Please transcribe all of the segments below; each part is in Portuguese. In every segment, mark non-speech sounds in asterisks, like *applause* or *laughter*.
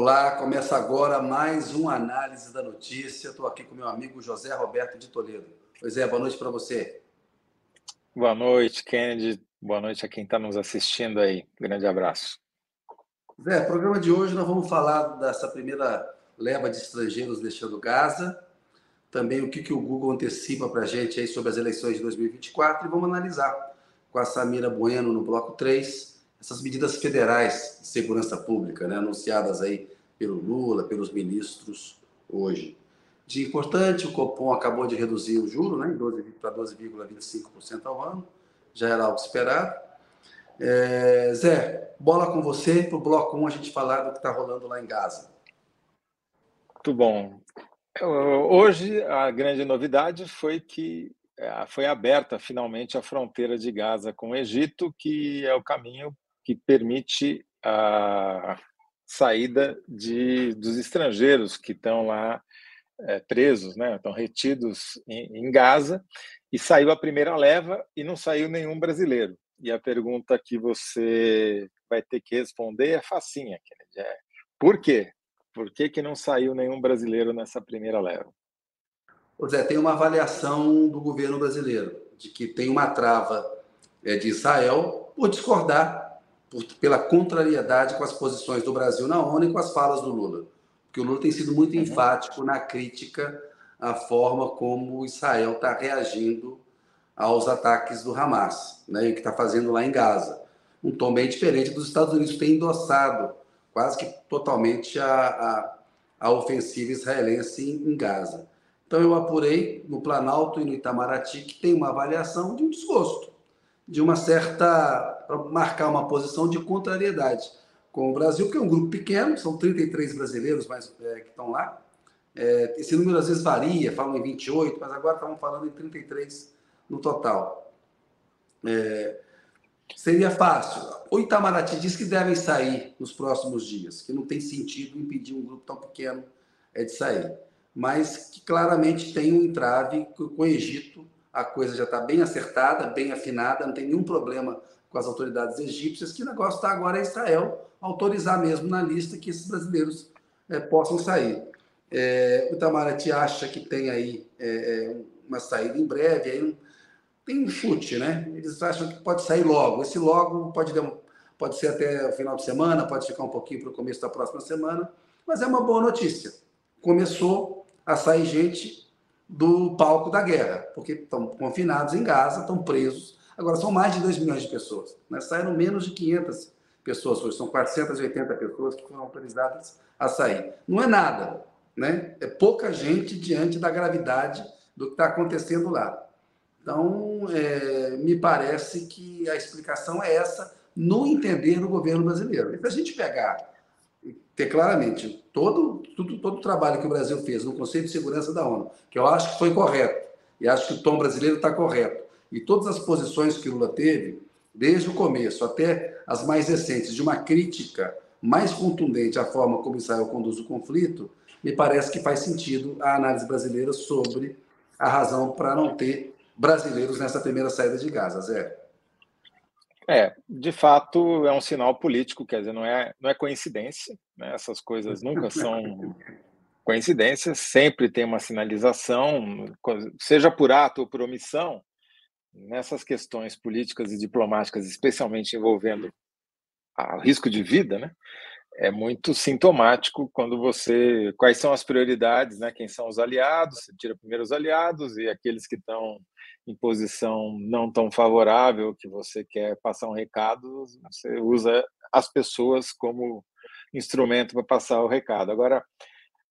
Olá, começa agora mais uma análise da notícia. Estou aqui com meu amigo José Roberto de Toledo. Pois é, boa noite para você. Boa noite, Kennedy. Boa noite a quem está nos assistindo aí. Grande abraço. Zé, programa de hoje nós vamos falar dessa primeira leva de estrangeiros deixando Gaza, também o que, que o Google antecipa para a gente aí sobre as eleições de 2024 e vamos analisar com a Samira Bueno no bloco 3 essas medidas federais de segurança pública, né, anunciadas aí pelo Lula, pelos ministros hoje. De importante, o Copom acabou de reduzir o juro né, para 12,25% ao ano, já era algo esperado. É, Zé, bola com você para o bloco 1 a gente falar do que está rolando lá em Gaza. Muito bom. Hoje, a grande novidade foi que é, foi aberta finalmente a fronteira de Gaza com o Egito, que é o caminho que permite a saída de, dos estrangeiros que estão lá é, presos, né? estão retidos em, em Gaza, e saiu a primeira leva e não saiu nenhum brasileiro. E a pergunta que você vai ter que responder é facinha, Kennedy. É, por quê? Por que, que não saiu nenhum brasileiro nessa primeira leva? Ô Zé, tem uma avaliação do governo brasileiro de que tem uma trava é, de Israel por discordar por, pela contrariedade com as posições do Brasil na ONU e com as falas do Lula. Porque o Lula tem sido muito uhum. enfático na crítica à forma como Israel está reagindo aos ataques do Hamas, né, e o que está fazendo lá em Gaza. Um tom bem diferente dos Estados Unidos, que tem endossado quase que totalmente a, a, a ofensiva israelense em, em Gaza. Então eu apurei no Planalto e no Itamaraty que tem uma avaliação de um desgosto de uma certa. Para marcar uma posição de contrariedade com o Brasil, que é um grupo pequeno, são 33 brasileiros mais, é, que estão lá. É, esse número às vezes varia, falam em 28, mas agora estamos falando em 33 no total. É, seria fácil. O Itamaraty diz que devem sair nos próximos dias, que não tem sentido impedir um grupo tão pequeno é, de sair. Mas que claramente tem um entrave com o Egito a coisa já está bem acertada, bem afinada, não tem nenhum problema com as autoridades egípcias, que o negócio está agora é Israel autorizar mesmo na lista que esses brasileiros é, possam sair. É, o Itamaraty acha que tem aí é, é uma saída em breve, aí tem um chute, né? Eles acham que pode sair logo. Esse logo pode, pode ser até o final de semana, pode ficar um pouquinho para o começo da próxima semana, mas é uma boa notícia. Começou a sair gente do palco da guerra, porque estão confinados em Gaza, estão presos. Agora, são mais de 2 milhões de pessoas. Né? Saíram menos de 500 pessoas hoje, são 480 pessoas que foram autorizadas a sair. Não é nada, né? é pouca gente diante da gravidade do que está acontecendo lá. Então, é, me parece que a explicação é essa no entender do governo brasileiro. E se a gente pegar ter claramente todo, tudo, todo o trabalho que o Brasil fez no Conselho de Segurança da ONU, que eu acho que foi correto, e acho que o tom brasileiro está correto, e todas as posições que Lula teve, desde o começo até as mais recentes, de uma crítica mais contundente à forma como Israel conduz o conflito, me parece que faz sentido a análise brasileira sobre a razão para não ter brasileiros nessa primeira saída de Gaza, Zé. É, de fato é um sinal político, quer dizer, não é, não é coincidência, né? essas coisas nunca *laughs* são coincidências, sempre tem uma sinalização, seja por ato ou por omissão, nessas questões políticas e diplomáticas, especialmente envolvendo o risco de vida, né? é muito sintomático quando você. Quais são as prioridades, né? Quem são os aliados? Você tira primeiro os aliados e aqueles que estão em posição não tão favorável, que você quer passar um recado, você usa as pessoas como instrumento para passar o recado. Agora,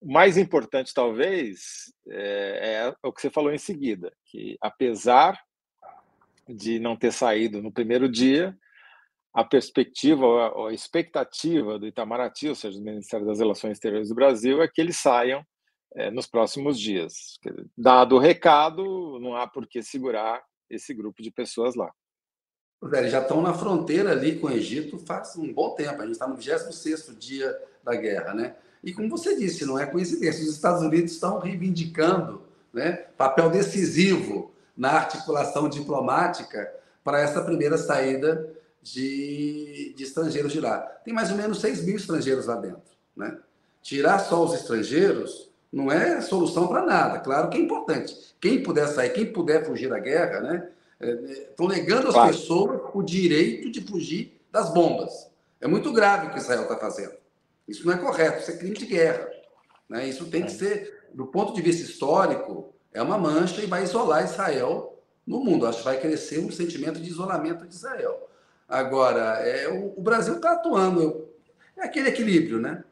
o mais importante, talvez, é, é o que você falou em seguida, que apesar de não ter saído no primeiro dia, a perspectiva, a, a expectativa do Itamaraty, ou seja, do Ministério das Relações Exteriores do Brasil, é que eles saiam é, nos próximos dias. Dado o recado, não há por que segurar esse grupo de pessoas lá. Eles já estão na fronteira ali com o Egito faz um bom tempo. A gente está no 26 dia da guerra, né? E como você disse, não é coincidência. Os Estados Unidos estão reivindicando né, papel decisivo na articulação diplomática para essa primeira saída de, de estrangeiros de lá. Tem mais ou menos 6 mil estrangeiros lá dentro. Né? Tirar só os estrangeiros não é solução para nada. Claro que é importante. Quem puder sair, quem puder fugir da guerra, né? Estão é, é, negando às claro. pessoas o direito de fugir das bombas. É muito grave o que Israel está fazendo. Isso não é correto, isso é crime de guerra. Né? Isso tem que é. ser, do ponto de vista histórico, é uma mancha e vai isolar Israel no mundo. Acho que vai crescer um sentimento de isolamento de Israel. Agora, é, o, o Brasil está atuando. É aquele equilíbrio, né?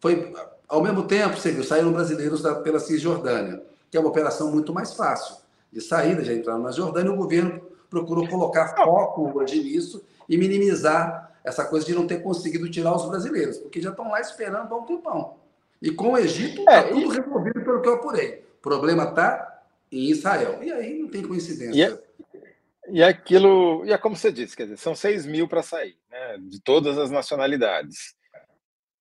Foi, ao mesmo tempo, você viu, saíram brasileiros da, pela Cisjordânia, que é uma operação muito mais fácil de saída, já entraram na Jordânia, o governo procurou colocar foco hoje nisso e minimizar essa coisa de não ter conseguido tirar os brasileiros, porque já estão lá esperando há um tempão. E com o Egito, está é, tudo e... resolvido pelo que eu apurei. O problema está em Israel. E aí não tem coincidência. E, é, e é aquilo, e é como você disse, quer dizer, são 6 mil para sair, né, de todas as nacionalidades.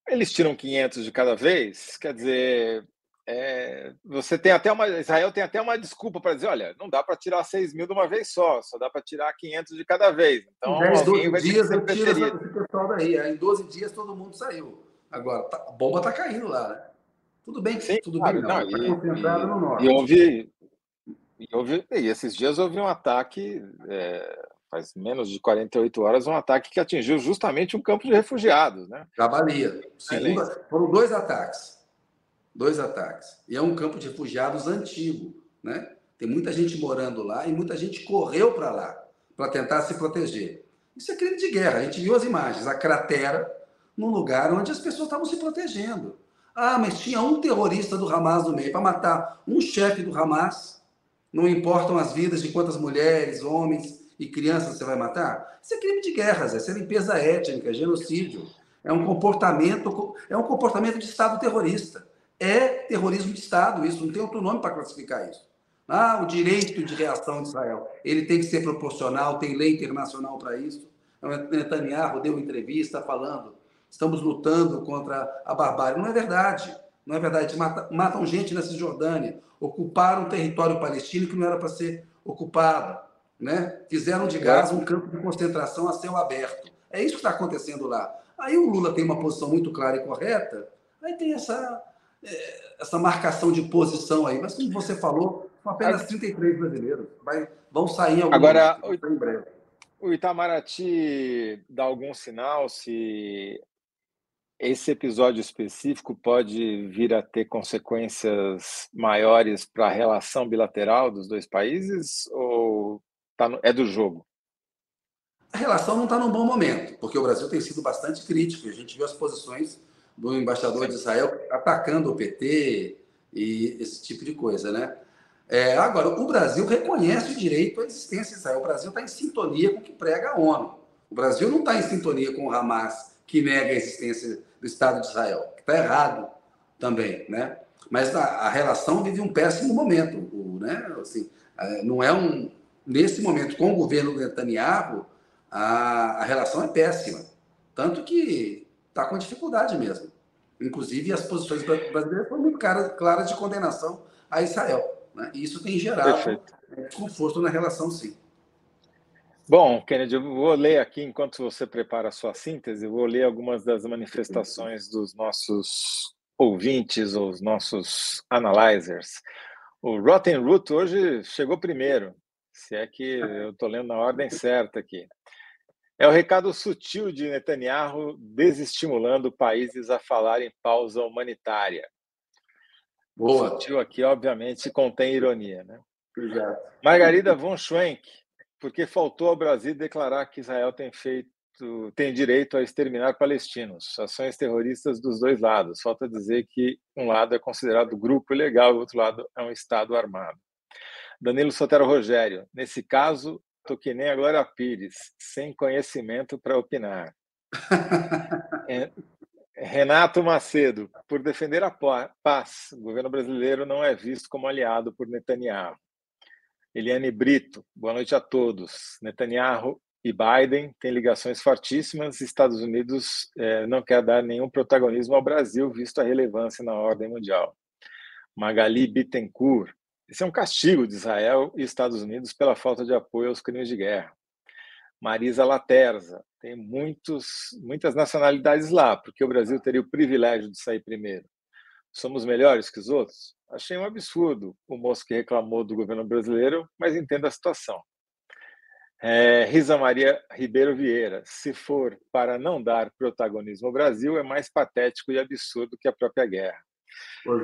Eles tiram 500 de cada vez, quer dizer, é, você tem até uma. Israel tem até uma desculpa para dizer: olha, não dá para tirar 6 mil de uma vez só, só dá para tirar 500 de cada vez. Então, em 10, 12 vai dias eu tiro esse pessoal daí. Em 12 dias todo mundo saiu. Agora, tá, a bomba está caindo lá, né? Tudo bem, Sim, tudo claro, bem, não. não tá e, concentrado e, no norte. E houve, e houve. E esses dias houve um ataque. É, faz menos de 48 horas, um ataque que atingiu justamente um campo de refugiados, né? Jabalia. Segunda, foram dois ataques dois ataques. E é um campo de refugiados antigo, né? Tem muita gente morando lá e muita gente correu para lá para tentar se proteger. Isso é crime de guerra. A gente viu as imagens, a cratera num lugar onde as pessoas estavam se protegendo. Ah, mas tinha um terrorista do Hamas no meio para matar um chefe do Hamas. Não importam as vidas de quantas mulheres, homens e crianças você vai matar? Isso é crime de guerra, Zé. Isso é limpeza étnica, genocídio. É um comportamento, é um comportamento de Estado terrorista é terrorismo de Estado, isso não tem outro nome para classificar isso. Ah, o direito de reação de Israel, ele tem que ser proporcional, tem lei internacional para isso. O Netanyahu deu entrevista falando, estamos lutando contra a barbárie. Não é verdade, não é verdade. Matam, matam gente na Cisjordânia, ocuparam um território palestino que não era para ser ocupado, né? fizeram de Gaza um campo de concentração a céu aberto. É isso que está acontecendo lá. Aí o Lula tem uma posição muito clara e correta, aí tem essa é, essa marcação de posição aí. Mas como você falou, são apenas 33 brasileiros. Vai, vão sair alguns Agora, em breve. O Itamaraty dá algum sinal se esse episódio específico pode vir a ter consequências maiores para a relação bilateral dos dois países ou tá no, é do jogo? A relação não está num bom momento, porque o Brasil tem sido bastante crítico. A gente viu as posições do embaixador de Israel atacando o PT e esse tipo de coisa, né? É, agora, o Brasil reconhece o direito à existência de Israel. O Brasil está em sintonia com o que prega a ONU. O Brasil não está em sintonia com o Hamas, que nega a existência do Estado de Israel, que está errado também, né? Mas a, a, relação vive um péssimo momento, o, né? Assim, é, não é um nesse momento com o governo Netanyahu a, a relação é péssima, tanto que está com dificuldade mesmo. Inclusive, as posições brasileiras foram muito claras de condenação a Israel. Né? E isso tem gerado desconforto na relação, sim. Bom, Kennedy, eu vou ler aqui, enquanto você prepara a sua síntese, eu vou ler algumas das manifestações dos nossos ouvintes, os nossos analyzers. O Rotten Root hoje chegou primeiro, se é que eu estou lendo na ordem certa aqui. É o recado sutil de Netanyahu desestimulando países a falar em pausa humanitária. Boa. Sutil aqui, obviamente, contém ironia. Né? Margarida von Schwenk, porque faltou ao Brasil declarar que Israel tem feito tem direito a exterminar palestinos, ações terroristas dos dois lados. Falta dizer que um lado é considerado grupo ilegal e o outro lado é um Estado armado. Danilo Sotero Rogério, nesse caso, Tô que nem a Glória Pires, sem conhecimento para opinar. *laughs* É, Renato Macedo, por defender a paz, o governo brasileiro não é visto como aliado por Netanyahu. Eliane Brito, boa noite a todos. Netanyahu e Biden têm ligações fortíssimas. Estados Unidos eh, não quer dar nenhum protagonismo ao Brasil, visto a relevância na ordem mundial. Magali Bittencourt, esse é um castigo de Israel e Estados Unidos pela falta de apoio aos crimes de guerra. Marisa Laterza. Tem muitos, muitas nacionalidades lá, porque o Brasil teria o privilégio de sair primeiro. Somos melhores que os outros? Achei um absurdo o moço que reclamou do governo brasileiro, mas entendo a situação. É, Risa Maria Ribeiro Vieira, se for para não dar protagonismo ao Brasil, é mais patético e absurdo que a própria guerra.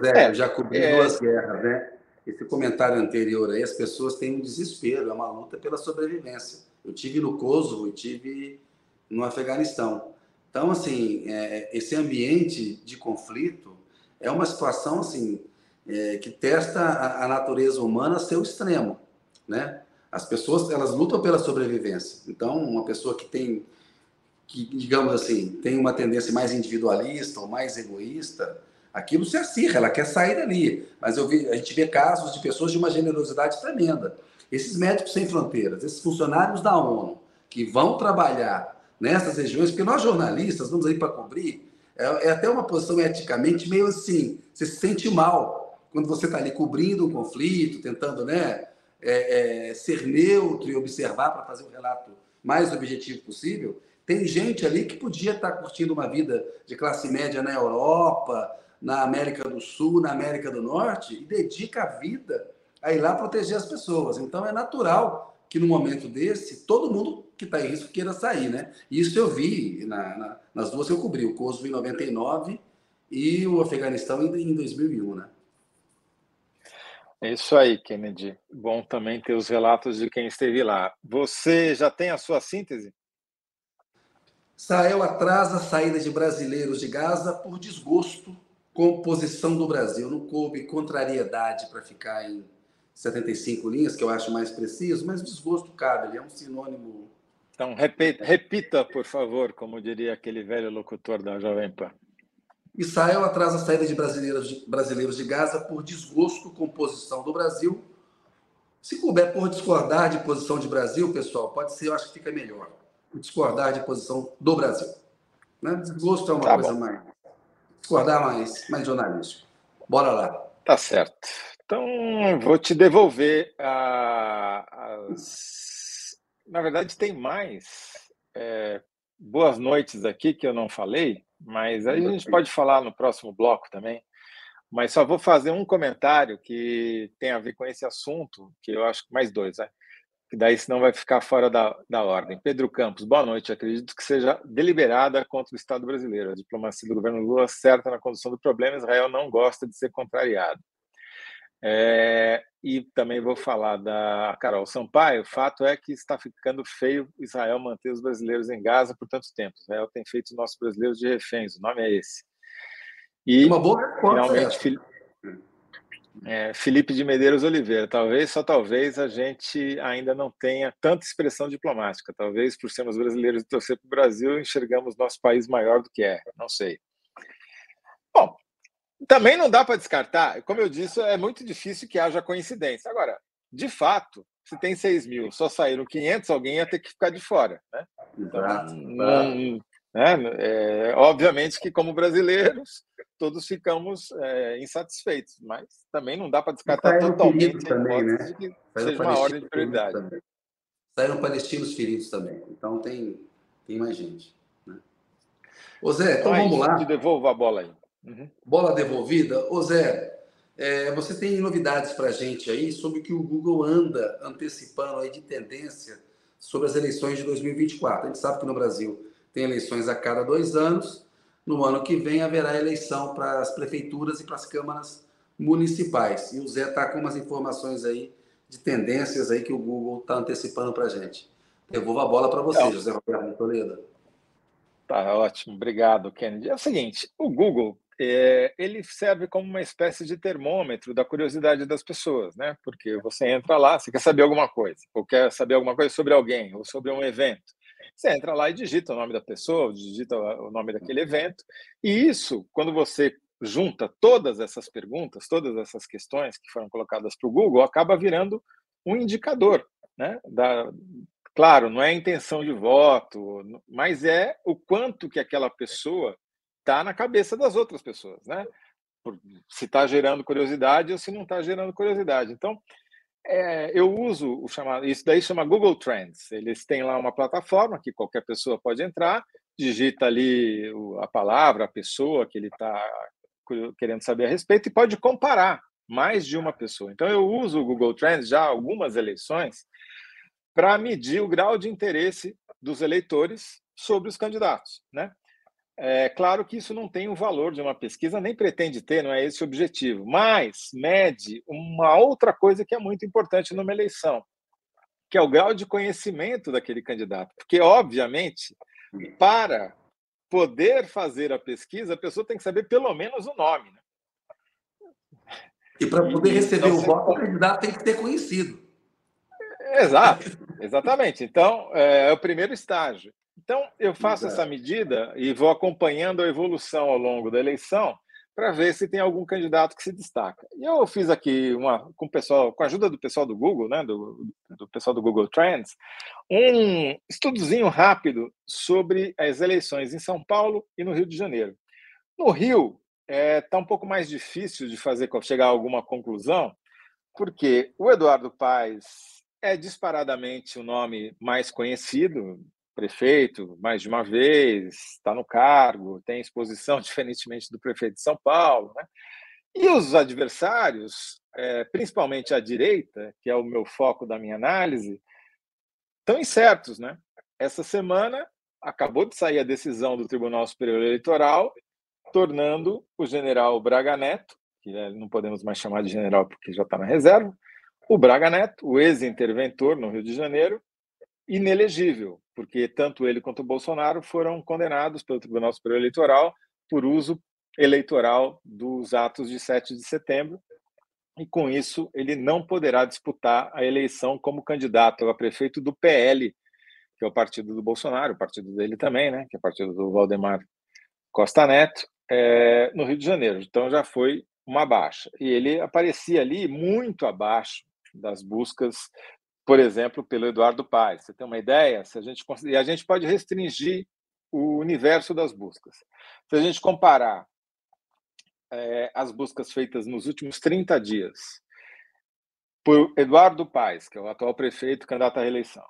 Zé, é, eu já cobri é... duas guerras, né? Esse comentário anterior aí, as pessoas têm um desespero, é uma luta pela sobrevivência. Eu tive no Kosovo e tive no Afeganistão. Então, assim, é, esse ambiente de conflito é uma situação, assim, é, que testa a, a, natureza humana a seu extremo, né? As pessoas, elas lutam pela sobrevivência. Então, uma pessoa que tem, que, digamos assim, tem uma tendência mais individualista ou mais egoísta, aquilo se acirra, ela quer sair dali. Mas eu vi, a gente vê casos de pessoas de uma generosidade tremenda. Esses médicos sem fronteiras, esses funcionários da ONU, que vão trabalhar nessas regiões, porque nós jornalistas vamos aí para cobrir, é, é, até uma posição eticamente meio assim, você se sente mal quando você está ali cobrindo um conflito, tentando né, é, é, ser neutro e observar para fazer o relato mais objetivo possível. Tem gente ali que podia estar tá curtindo uma vida de classe média na Europa, na América do Sul, na América do Norte, e dedica a vida a ir lá proteger as pessoas. Então é natural que no momento desse, todo mundo que está em risco queira sair, né? Isso eu vi na, na, nas duas que eu cobri, o Kosovo em 99 e o Afeganistão em, em 2001, né? É isso aí, Kennedy. Bom também ter os relatos de quem esteve lá. Você já tem a sua síntese? Israel atrasa a saída de brasileiros de Gaza por desgosto composição do Brasil. Não coube contrariedade para ficar em 75 linhas, que eu acho mais preciso, mas desgosto cabe, ele é um sinônimo. Então, repita, repita, por favor, como diria aquele velho locutor da Jovem Pan. Israel atrasa a saída de brasileiros, de brasileiros de Gaza por desgosto com posição do Brasil. Se couber por discordar de posição de Brasil, pessoal, pode ser, eu acho que fica melhor. Discordar de posição do Brasil. Né? Desgosto é uma tá coisa bom. mais discordar mais, mais jornalístico. Bora lá. Tá certo. Então, vou te devolver a, as... Na verdade, tem mais é, boas noites aqui que eu não falei, mas aí a gente pode falar no próximo bloco também. Mas só vou fazer um comentário que tem a ver com esse assunto, que eu acho que mais dois, né? que daí senão vai ficar fora da, da ordem. Pedro Campos, boa noite. Acredito que seja deliberada contra o Estado brasileiro. A diplomacia do governo Lula certa na condução do problema. Israel não gosta de ser contrariado. É, e também vou falar da Carol Sampaio. O fato é que está ficando feio Israel manter os brasileiros em Gaza por tanto tempo. Israel tem feito os nossos brasileiros de reféns. O nome é esse. E, Uma boa resposta. Finalmente, é, Felipe de Medeiros Oliveira, talvez, só talvez, a gente ainda não tenha tanta expressão diplomática. Talvez, por sermos brasileiros e torcer para o Brasil, enxergamos nosso país maior do que é. Não sei. Também não dá para descartar. Como eu disse, é muito difícil que haja coincidência. Agora, de fato, se tem 6 mil, só saíram 500, alguém ia ter que ficar de fora. Né? Então, não, né? É, obviamente que, como brasileiros, todos ficamos é, insatisfeitos, mas também não dá para descartar totalmente também, né? de que seja uma ordem de prioridade. Também. Saíram palestinos feridos também, então tem, tem mais gente. Né? Ô Zé, então, então vamos lá. Te devolvo a bola aí. Uhum. Bola devolvida. Ô Zé, é, você tem novidades para a gente aí sobre o que o Google anda antecipando aí de tendência sobre as eleições de 2024. A gente sabe que no Brasil tem eleições a cada dois anos. No ano que vem haverá eleição para as prefeituras e para as câmaras municipais. E o Zé está com umas informações aí de tendências aí que o Google está antecipando para a gente. Devolvo a bola para você, José Roberto Toledo. Tá ótimo, obrigado, Kennedy. É o seguinte, o Google é, ele serve como uma espécie de termômetro da curiosidade das pessoas, né? Porque você entra lá, você quer saber alguma coisa, ou quer saber alguma coisa sobre alguém, ou sobre um evento. Você entra lá e digita o nome da pessoa, digita o nome daquele evento, e isso, quando você junta todas essas perguntas, todas essas questões que foram colocadas para o Google, acaba virando um indicador, né? Da, claro, não é intenção de voto, mas é o quanto que aquela pessoa está na cabeça das outras pessoas, né? se está gerando curiosidade ou se não está gerando curiosidade. Então, é, eu uso o chamado, isso daí chama Google Trends. Eles têm lá uma plataforma que qualquer pessoa pode entrar, digita ali a palavra, a pessoa que ele está querendo saber a respeito e pode comparar mais de uma pessoa. Então eu uso o Google Trends já algumas eleições para medir o grau de interesse dos eleitores sobre os candidatos, né? É claro que isso não tem o valor de uma pesquisa, nem pretende ter, não é esse o objetivo, mas mede uma outra coisa que é muito importante numa eleição, que é o grau de conhecimento daquele candidato. Porque, obviamente, para poder fazer a pesquisa, a pessoa tem que saber pelo menos o nome. Né? E para poder receber então, o voto, o candidato tem que ter conhecido. Exato, exatamente. Então, é, é o primeiro estágio. Então, eu faço Exato. essa medida e vou acompanhando a evolução ao longo da eleição para ver se tem algum candidato que se destaca. E eu fiz aqui uma com o pessoal, com a ajuda do pessoal do Google, né, do, do pessoal do Google Trends, um estudozinho rápido sobre as eleições em São Paulo e no Rio de Janeiro. No Rio está é, tá um pouco mais difícil de fazer chegar a alguma conclusão, porque o Eduardo Paes é disparadamente o nome mais conhecido, prefeito mais de uma vez, está no cargo, tem exposição, *laughs* diferentemente do prefeito de São Paulo. Né? E os adversários, é, principalmente a direita, que é o meu foco da minha análise, estão incertos. Né? Essa semana acabou de sair a decisão do Tribunal Superior Eleitoral, tornando o general Braga Neto, que é, não podemos mais chamar de general porque já está na reserva, o Braga Neto, o ex-interventor no Rio de Janeiro, inelegível, porque tanto ele quanto o Bolsonaro foram condenados pelo Tribunal Superior Eleitoral por uso eleitoral dos atos de 7 de setembro, e com isso ele não poderá disputar a eleição como candidato a prefeito do PL, que é o partido do Bolsonaro, o partido dele também, né, que é o partido do Valdemar Costa Neto, é, no Rio de Janeiro. Então já foi uma baixa. E ele aparecia ali muito abaixo das buscas por exemplo, pelo Eduardo Paes. Você tem uma ideia? Se a gente e a gente pode restringir o universo das buscas. Se a gente comparar é, as buscas feitas nos últimos 30 dias por Eduardo Paes, que é o atual prefeito candidato à reeleição,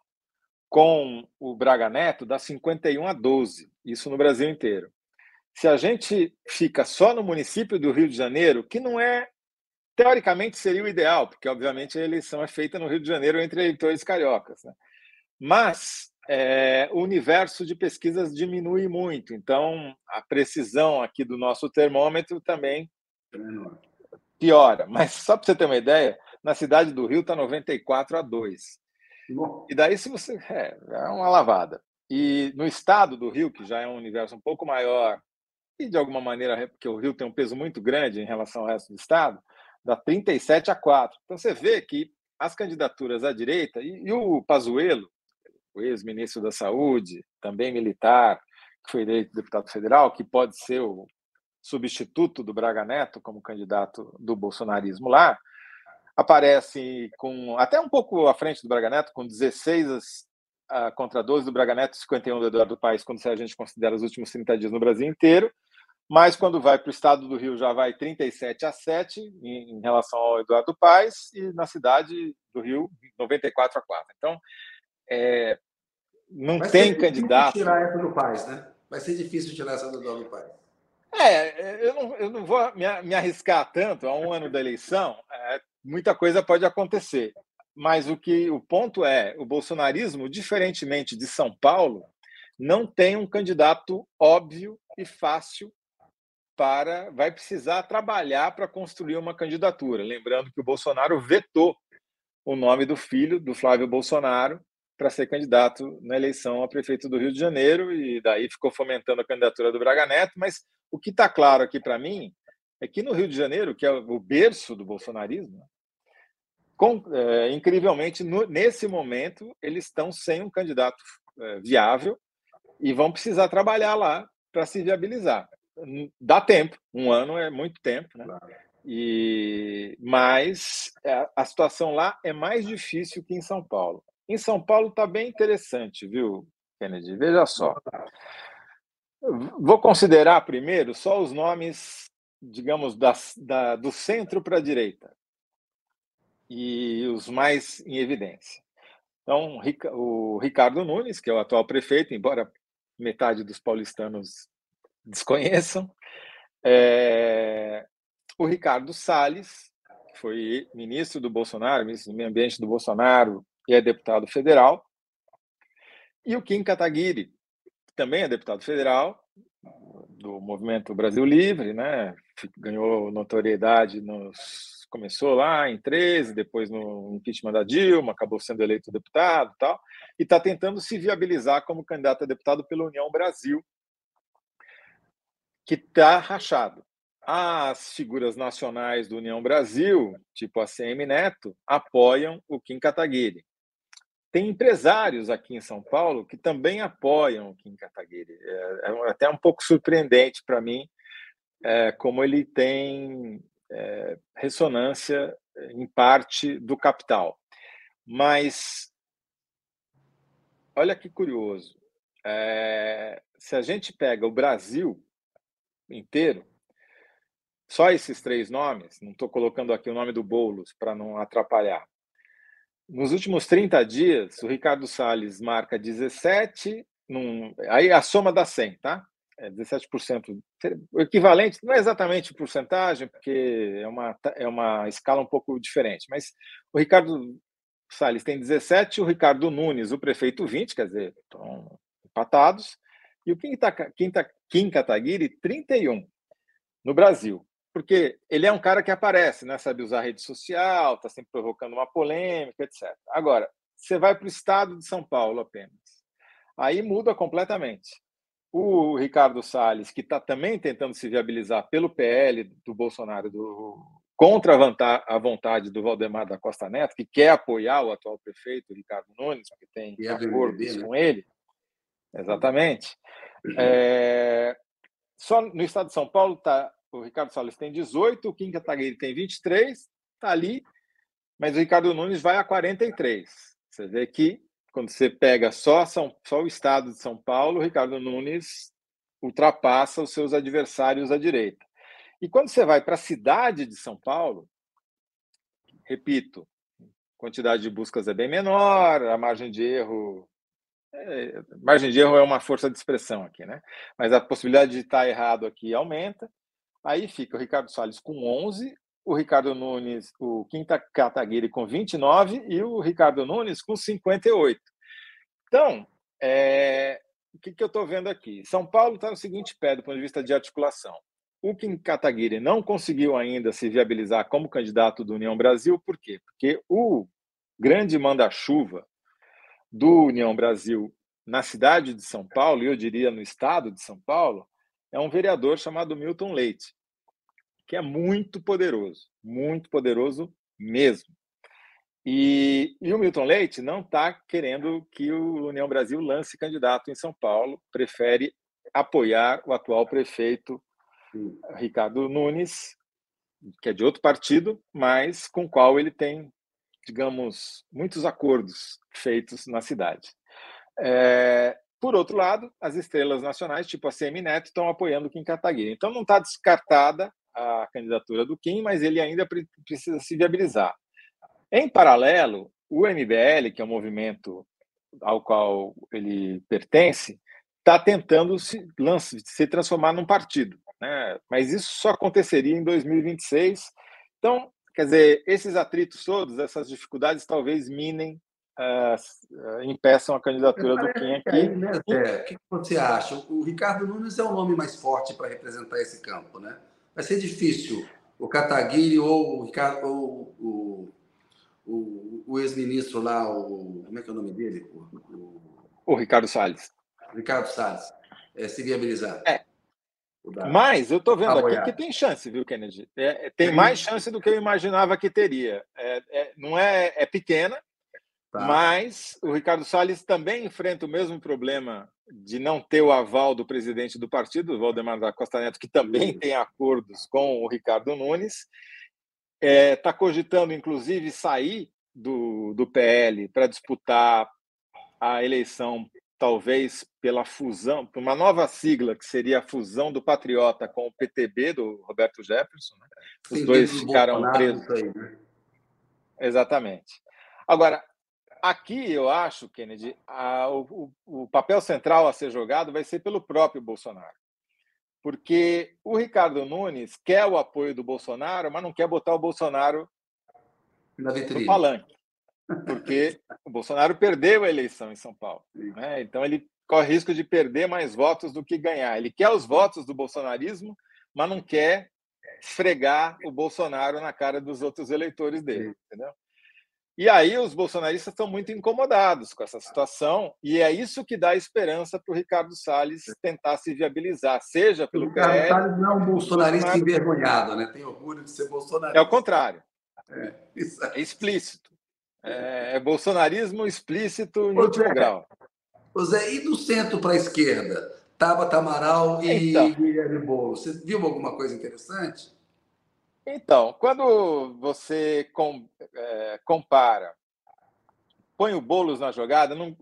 com o Braga Neto, dá 51 a 12, isso no Brasil inteiro. Se a gente fica só no município do Rio de Janeiro, que não é teoricamente seria o ideal, porque obviamente a eleição é feita no Rio de Janeiro entre eleitores cariocas. Né? Mas é, o universo de pesquisas diminui muito, então a precisão aqui do nosso termômetro também piora. Mas só para você ter uma ideia, na cidade do Rio está 94 a 2. E daí, se você. É, é uma lavada. E no estado do Rio, que já é um universo um pouco maior, e de alguma maneira, porque o Rio tem um peso muito grande em relação ao resto do estado, dá 37 a 4. Então você vê que as candidaturas à direita, e, e o Pazuello, o ex-ministro da Saúde, também militar, que foi eleito deputado federal, que pode ser o substituto do Braga Neto como candidato do bolsonarismo lá, aparece com até um pouco à frente do Braga Neto, com 16 uh, contra 12 do Braga Neto, 51 do Eduardo Paes, quando a gente considera os últimos 30 dias no Brasil inteiro, mas quando vai para o estado do Rio já vai 37 a 7 em, em relação ao Eduardo Paes e na cidade do Rio 94 a 4. Então, é, não vai tem candidato. tirar essa do Paes, né? Vai ser difícil tirar essa do Eduardo Paes. É, eu não, eu não vou me, me arriscar tanto a um ano da eleição. É, muita coisa pode acontecer. Mas o que o ponto é, o bolsonarismo, diferentemente de São Paulo, não tem um candidato óbvio e fácil para vai precisar trabalhar para construir uma candidatura. Lembrando que o Bolsonaro vetou o nome do filho do Flávio Bolsonaro para ser candidato na eleição a prefeito do Rio de Janeiro e daí ficou fomentando a candidatura do Braga Neto. Mas o que está claro aqui para mim é que no Rio de Janeiro, que é o berço do bolsonarismo, com, é, incrivelmente, no, nesse momento, eles estão sem um candidato é, viável e vão precisar trabalhar lá para se viabilizar dá tempo, um ano é muito tempo, né? E mas é, a situação lá é mais difícil que em São Paulo. Em São Paulo está bem interessante, viu, Kennedy? Veja só. Vou considerar primeiro só os nomes, digamos, da, da do centro para a direita. e os mais em evidência. Então, o Ricardo Nunes, que é o atual prefeito, embora metade dos paulistanos desconheçam, é... o Ricardo Salles, que foi ministro do Bolsonaro, ministro do Meio Ambiente do Bolsonaro e é deputado federal, e o Kim Kataguiri, que também é deputado federal do Movimento Brasil Livre, né? ganhou notoriedade nos começou lá em 13, depois no impeachment da Dilma, acabou sendo eleito deputado tal, e está tentando se viabilizar como candidato a deputado pela União Brasil, que está rachado. As figuras nacionais do União Brasil, tipo a CM Neto, apoiam o Kim Kataguiri. Tem empresários aqui em São Paulo que também apoiam o Kim Kataguiri. É, é até um pouco surpreendente para mim é, como ele tem é, ressonância em parte do capital. Mas olha que curioso. É, se a gente pega o Brasil inteiro, só esses três nomes, não estou colocando aqui o nome do Boulos para não atrapalhar. Nos últimos 30 dias, o Ricardo Salles marca 17, num, aí a soma dá 100, tá? é 17%. O equivalente não é exatamente porcentagem, porque é uma, é uma escala um pouco diferente, mas o Ricardo Salles tem 17, o Ricardo Nunes, o prefeito, 20, quer dizer, estão empatados, e o Kim, Kim, Kim Kataguiri, 31 no Brasil. Porque ele é um cara que aparece, né? sabe usar rede social, está sempre provocando uma polêmica, etc. Agora, você vai para o estado de São Paulo apenas. Aí muda completamente. O Ricardo Salles, que está também tentando se viabilizar pelo PL do Bolsonaro, do, contra a, vontade do Valdemar da Costa Neto, que quer apoiar o atual prefeito, Ricardo Nunes, que tem e acordos né? com ele. Exatamente. É, só no estado de São Paulo, tá, o Ricardo Salles tem 18, o Kim Kataguiri tem 23, está ali, mas o Ricardo Nunes vai a 43. Você vê que quando você pega só, São, só o estado de São Paulo, o Ricardo Nunes ultrapassa os seus adversários à direita. E quando você vai para a cidade de São Paulo, repito, quantidade de buscas é bem menor, a margem de erro. É, margem de erro é uma força de expressão aqui, né? Mas a possibilidade de estar errado aqui aumenta. Aí fica o Ricardo Salles com 11, o Ricardo Nunes, o Quinta Kataguiri com 29 e o Ricardo Nunes com 58. Então, é, o que, que eu estou vendo aqui? São Paulo está no seguinte pé do ponto de vista de articulação. O Kim Kataguiri não conseguiu ainda se viabilizar como candidato do União Brasil, por quê? Porque o grande manda-chuva do União Brasil na cidade de São Paulo, e eu diria no estado de São Paulo, é um vereador chamado Milton Leite que é muito poderoso, muito poderoso mesmo. E, e o Milton Leite não está querendo que o União Brasil lance candidato em São Paulo, prefere apoiar o atual prefeito Ricardo Nunes, que é de outro partido, mas com o qual ele tem, digamos, muitos acordos feitos na cidade. É, por outro lado, as estrelas nacionais, tipo a CM Neto, estão apoiando o Kim Kataguiri. Então não está descartada a candidatura do Kim, mas ele ainda precisa se viabilizar. Em paralelo, o MBL, que é um movimento ao qual ele pertence, está tentando se, se transformar num partido. Né? Mas isso só aconteceria em 2026. Então, quer dizer, esses atritos todos, essas dificuldades, talvez minem, uh, impeçam a candidatura do Kim aqui. Aí, né, o que você acha? O Ricardo Nunes é o nome mais forte para representar esse campo, né? vai ser difícil o Kataguiri ou o, Ricardo, ou, o, o, o ex-ministro lá, o, como é que é o nome dele? O, o Ricardo Salles. Ricardo Salles, é, se viabilizar. É. Mas eu estou vendo aqui que tem chance, viu, Kennedy? É, é tem mais chance do que eu imaginava que teria. É, é não é, é pequena, Tá. Mas o Ricardo Salles também enfrenta o mesmo problema de não ter o aval do presidente do partido, Valdemar da Costa Neto, que também tem acordos com o Ricardo Nunes. Está é, tá cogitando, inclusive, sair do, do PL para disputar a eleição, talvez pela fusão, por uma nova sigla, que seria a fusão do Patriota com o PTB, do Roberto Jefferson. Né? Os Sim, dois ficaram presos. Aí, né? exatamente. Agora, aqui eu acho, Kennedy, a, o, o papel central a ser jogado vai ser pelo próprio Bolsonaro. Porque o Ricardo Nunes quer o apoio do Bolsonaro, mas não quer botar o Bolsonaro Na no palanque. Porque o Bolsonaro perdeu a eleição em São Paulo. Né? Então ele corre risco de perder mais votos do que ganhar. Ele quer os votos do bolsonarismo, mas não quer esfregar o Bolsonaro na cara dos outros eleitores dele, entendeu? E aí os bolsonaristas estão muito incomodados com essa situação, e é isso que dá esperança para o Ricardo Salles tentar se viabilizar, seja pelo o Ricardo PL, Salles não é um bolsonarista Bolsonaro... envergonhado, né? Tem orgulho de ser bolsonarista. É o contrário. É, é explícito. É, é, bolsonarismo explícito em último é. grau. José, e do centro para a esquerda? Tabata Amaral e então, Guilherme Boulos. Você viu alguma coisa interessante? Então, quando você com, é, compara, põe o Boulos na jogada, não,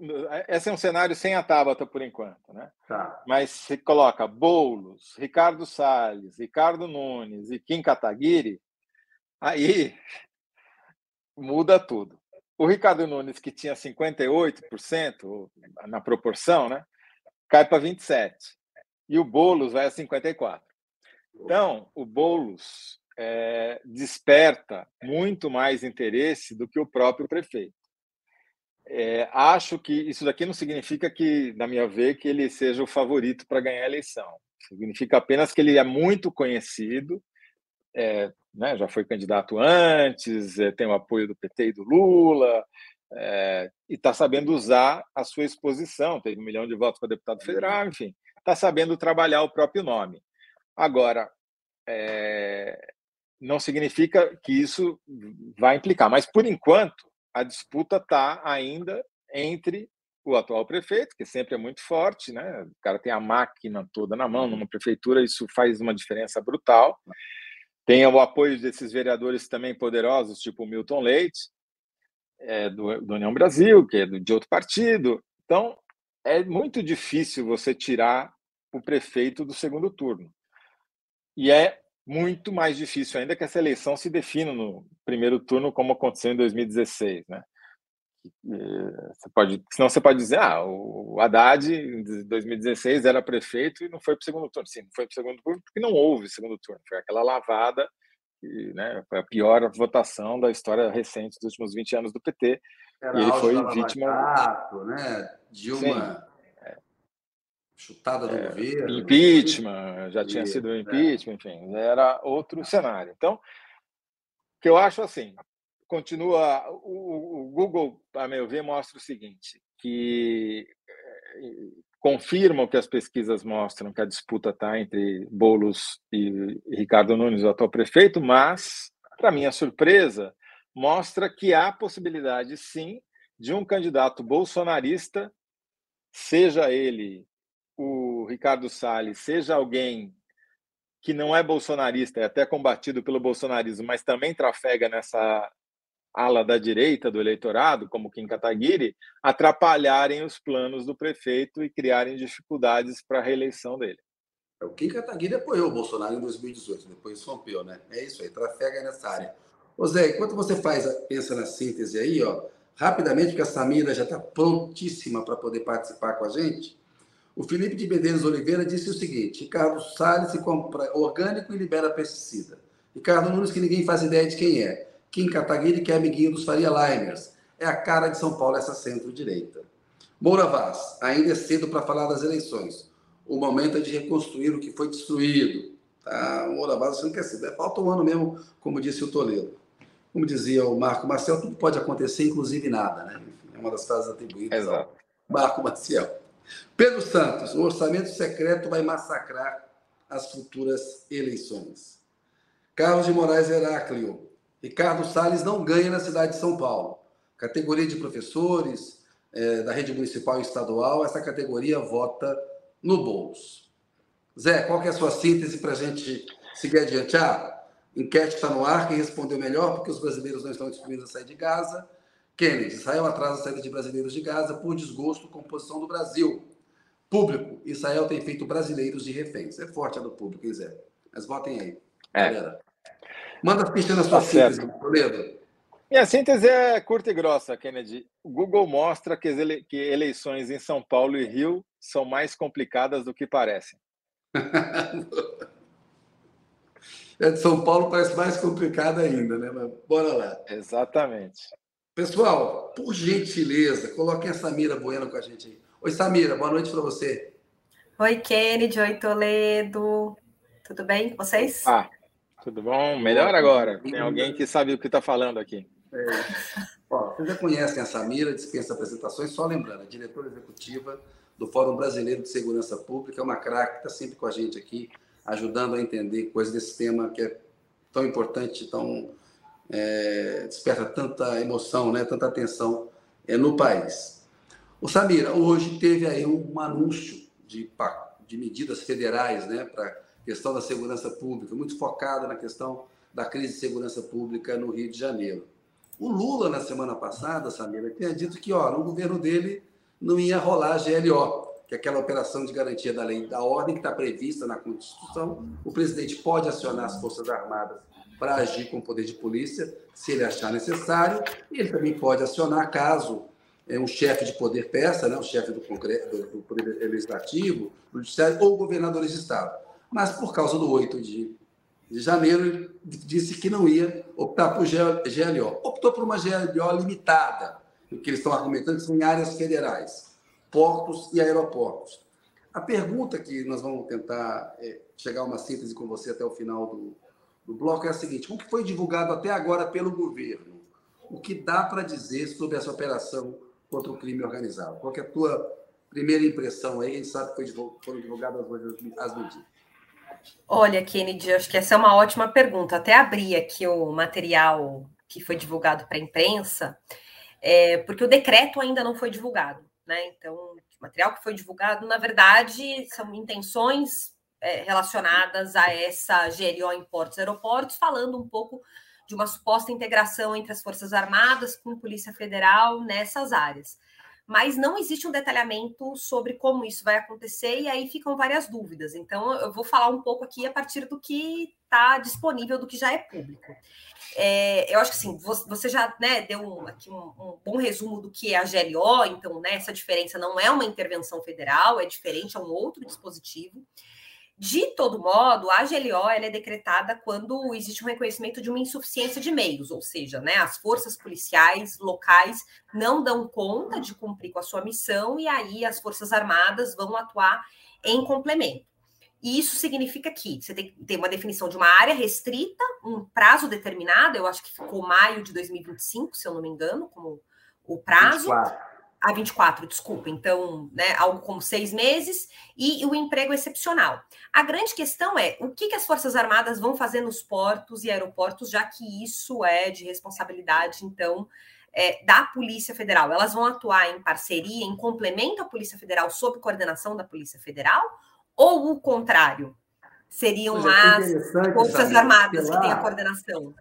esse é um cenário sem a Tabata por enquanto, né? Tá. Mas se coloca Boulos, Ricardo Salles, Ricardo Nunes e Kim Kataguiri, aí *laughs* muda tudo. O Ricardo Nunes, que tinha 58% na proporção, né? cai para 27. E o Boulos vai a 54. Então, o Boulos é, desperta muito mais interesse do que o próprio prefeito. É, acho que isso daqui não significa que, na minha ver, que ele seja o favorito para ganhar a eleição. Significa apenas que ele é muito conhecido, é, né, já foi candidato antes, é, tem o apoio do PT e do Lula, é, e está sabendo usar a sua exposição, teve um milhão de votos para deputado federal, enfim, está sabendo trabalhar o próprio nome. Agora, é, não significa que isso vai implicar, mas por enquanto a disputa está ainda entre o atual prefeito, que sempre é muito forte, né? O cara tem a máquina toda na mão, numa prefeitura, isso faz uma diferença brutal. Tem o apoio desses vereadores também poderosos, tipo Milton Leite, é, do, do União Brasil, que é de outro partido. Então, é muito difícil você tirar o prefeito do segundo turno. E é muito mais difícil ainda que essa eleição se defina no primeiro turno, como aconteceu em 2016, né? Você pode, senão você pode dizer, ah, o Haddad em 2016 era prefeito e não foi para o segundo turno. Sim, não foi para o segundo turno porque não houve segundo turno. Foi aquela lavada e, né, foi a pior votação da história recente dos últimos 20 anos do PT. Era e ele foi vítima. Gato, né? Dilma Sim. chutada do é, governo. Impeachment, já tinha sido é. impeachment, enfim, era outro cenário. Então, que eu acho assim, continua. O, o Google, a meu ver, mostra o seguinte: que confirmam que as pesquisas mostram que a disputa está entre Bolos e Ricardo Nunes, o atual prefeito, mas, para minha surpresa, mostra que há possibilidade, sim, de um candidato bolsonarista, seja ele o Ricardo Salles, seja alguém que não é bolsonarista, é até combatido pelo bolsonarismo, mas também trafega nessa ala da direita do eleitorado, como Kim Kataguiri, atrapalharem os planos do prefeito e criarem dificuldades para a reeleição dele. É, o Kim Kataguiri apoiou o Bolsonaro em 2018, depois rompeu, né? É isso aí, trafega nessa área. Ô Zé, enquanto você faz, pensa na síntese aí, ó, rapidamente, porque a Samira já está prontíssima para poder participar com a gente, o Felipe de Medeiros Oliveira disse o seguinte: Ricardo Salles se compra orgânico e libera pesticida. Ricardo Nunes, que ninguém faz ideia de quem é. Kim Kataguiri, que é amiguinho dos Faria Limers. É a cara de São Paulo, essa centro-direita. Moura Vaz, ainda é cedo para falar das eleições. O momento é de reconstruir o que foi destruído. Tá? Moura Vaz, você não quer ser. Falta um ano mesmo, como disse o Toledo. Como dizia o Marco Marcel, tudo pode acontecer, inclusive nada. Né? Enfim, é uma das frases atribuídas Exato. ao Marco Marcel. Pedro Santos, o orçamento secreto vai massacrar as futuras eleições. Carlos de Moraes Heráclio, Ricardo Salles não ganha na cidade de São Paulo. Categoria de professores é, da rede municipal e estadual, essa categoria vota no bolso. Zé, qual é a sua síntese para a gente seguir adiante? Ah, enquete está no ar, quem respondeu melhor, porque os brasileiros não estão disponíveis a sair de Gaza. Kennedy, Israel atrasa a saída de brasileiros de Gaza por desgosto com a posição do Brasil. Público, Israel tem feito brasileiros de reféns. É forte a do público, hein, Zé? Mas votem aí. É. Galera. Manda ficha na sua tá síntese, Toledo. Minha síntese é curta e grossa, Kennedy. O Google mostra que, ele... que eleições em São Paulo e Rio são mais complicadas do que parecem. *laughs* É São Paulo parece mais complicado ainda, né? Mas bora lá. Exatamente. Pessoal, por gentileza, coloquem a Samira Bueno com a gente aí. Oi, Samira, boa noite para você. Oi, Kennedy, oi, Toledo. Tudo bem com vocês? Ah, tudo bom? Melhor agora. Tem alguém que sabe o que está falando aqui. É. Ó, vocês já conhecem a Samira, dispensa apresentações, só lembrando, a diretora executiva do Fórum Brasileiro de Segurança Pública, é uma craque, está sempre com a gente aqui, ajudando a entender coisas desse tema que é tão importante, tão é, desperta tanta emoção, né, tanta atenção é, no país. O Samira, hoje teve aí um, anúncio de, de medidas federais né, para questão da segurança pública, muito focada na questão da crise de segurança pública no Rio de Janeiro. O Lula, na semana passada, Samira, tinha dito que ó, no governo dele não ia rolar a GLO, que é aquela operação de garantia da lei da ordem que está prevista na Constituição. O presidente pode acionar as Forças Armadas para agir com o poder de polícia, se ele achar necessário, e ele também pode acionar caso é, um chefe de poder peça, né, o chefe do, Congresso, do, do Poder Legislativo, do Judiciário, ou governadores de Estado. Mas por causa do 8 de de janeiro, disse que não ia optar por GLO. Optou por uma GLO limitada, o que eles estão argumentando que são em áreas federais, portos e aeroportos. A pergunta que nós vamos tentar é, chegar a uma síntese com você até o final do, do bloco é a seguinte: o que foi divulgado até agora pelo governo? O que dá para dizer sobre essa operação contra o crime organizado? Qual é a tua primeira impressão aí? A gente sabe que foram divulgadas as medidas. Olha, Kennedy, acho que essa é uma ótima pergunta. Até abri aqui o material que foi divulgado para a imprensa, é, porque o decreto ainda não foi divulgado, né? Então, o material que foi divulgado, na verdade, são intenções é, relacionadas a essa GLO em portos e aeroportos, falando um pouco de uma suposta integração entre as Forças Armadas com a Polícia Federal nessas áreas mas não existe um detalhamento sobre como isso vai acontecer, e aí ficam várias dúvidas. Então, eu vou falar um pouco aqui a partir do que está disponível, do que já é público. É, eu acho que assim, você já né, deu um, aqui um, um, bom resumo do que é a GLO, então né, essa diferença não é uma intervenção federal, é diferente, é um outro dispositivo. De todo modo, a GLO é decretada quando existe um reconhecimento de uma insuficiência de meios, ou seja, né, as forças policiais locais não dão conta de cumprir com a sua missão e aí as forças armadas vão atuar em complemento. E isso significa que você tem, tem uma definição de uma área restrita, um prazo determinado, eu acho que ficou maio de 2025, se eu não me engano, como o prazo. 24 a 24, desculpa, então, né, algo como seis meses, e o emprego excepcional. A grande questão é o que, que as Forças Armadas vão fazer nos portos e aeroportos, já que isso é de responsabilidade, então, é, da Polícia Federal. Elas vão atuar em parceria, em complemento à Polícia Federal, sob coordenação da Polícia Federal, ou o contrário? Seriam é, as Forças Armadas que têm a coordenação?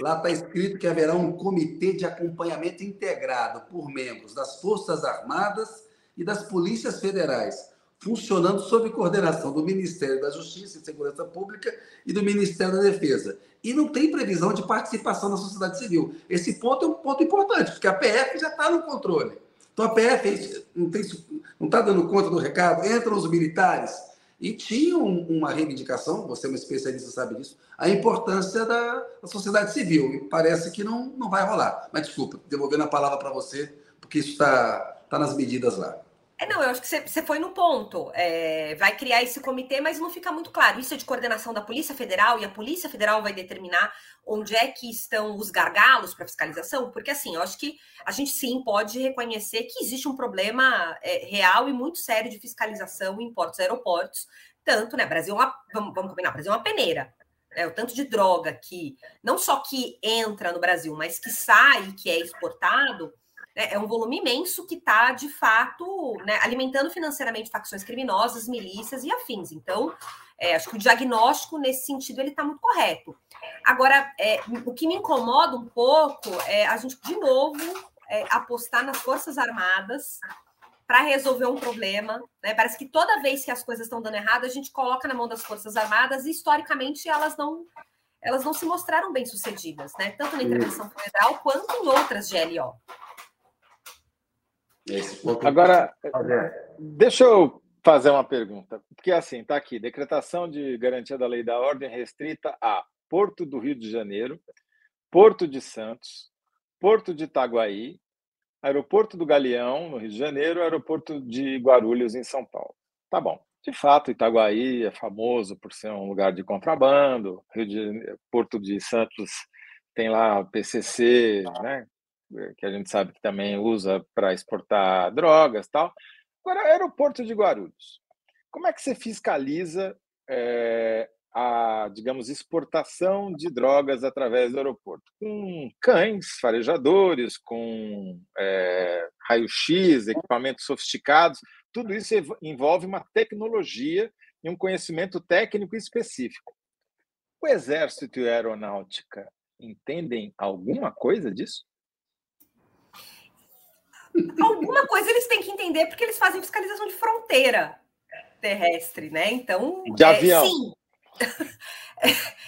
Lá está escrito que haverá um comitê de acompanhamento integrado por membros das Forças Armadas e das Polícias Federais, funcionando sob coordenação do Ministério da Justiça e Segurança Pública e do Ministério da Defesa. E não tem previsão de participação da sociedade civil. Esse ponto é um ponto importante, porque a PF já está no controle. Então a PF não está dando conta do recado, entram os militares, e tinham uma reivindicação, você é uma especialista, sabe disso, a importância da, da sociedade civil. E parece que não, não vai rolar. Mas desculpa, devolvendo a palavra para você, porque isso está tá nas medidas lá. É, não, eu acho que você foi no ponto. É, vai criar esse comitê, mas não fica muito claro. Isso é de coordenação da Polícia Federal e a Polícia Federal vai determinar onde é que estão os gargalos para fiscalização, porque assim, eu acho que a gente sim pode reconhecer que existe um problema é, real e muito sério de fiscalização em portos e aeroportos. Tanto, né? Brasil é uma, vamos, vamos combinar, Brasil é uma peneira. É, o tanto de droga que não só que entra no Brasil, mas que sai, que é exportado né, é um volume imenso que está, de fato, né, alimentando financeiramente facções criminosas, milícias e afins. Então, é, acho que o diagnóstico, nesse sentido, ele está muito correto. Agora, é, o que me incomoda um pouco é a gente, de novo, é, apostar nas Forças Armadas para resolver um problema. Né? Parece que toda vez que as coisas estão dando errado, a gente coloca na mão das Forças Armadas e, historicamente, elas não elas não se mostraram bem sucedidas, né? Tanto na intervenção federal quanto em outras GLO. Agora, deixa eu fazer uma pergunta, porque assim, está aqui, decretação de garantia da lei da ordem restrita a Porto do Rio de Janeiro, Porto de Santos, Porto de Itaguaí, Aeroporto do Galeão, no Rio de Janeiro, Aeroporto de Guarulhos, em São Paulo. Tá bom. De fato, Itaguaí é famoso por ser um lugar de contrabando, Rio de Porto de Santos tem lá PCC, né, que a gente sabe que também usa para exportar drogas tal. Agora, aeroporto de Guarulhos. Como é que você fiscaliza é, a, digamos, exportação de drogas através do aeroporto? Com cães, farejadores, com é, raio-x, equipamentos sofisticados. Tudo isso envolve uma tecnologia e um conhecimento técnico específico. O Exército e a Aeronáutica entendem alguma coisa disso? Alguma coisa eles têm que entender porque eles fazem fiscalização de fronteira terrestre, né? Então, de é, avião. Sim. *laughs*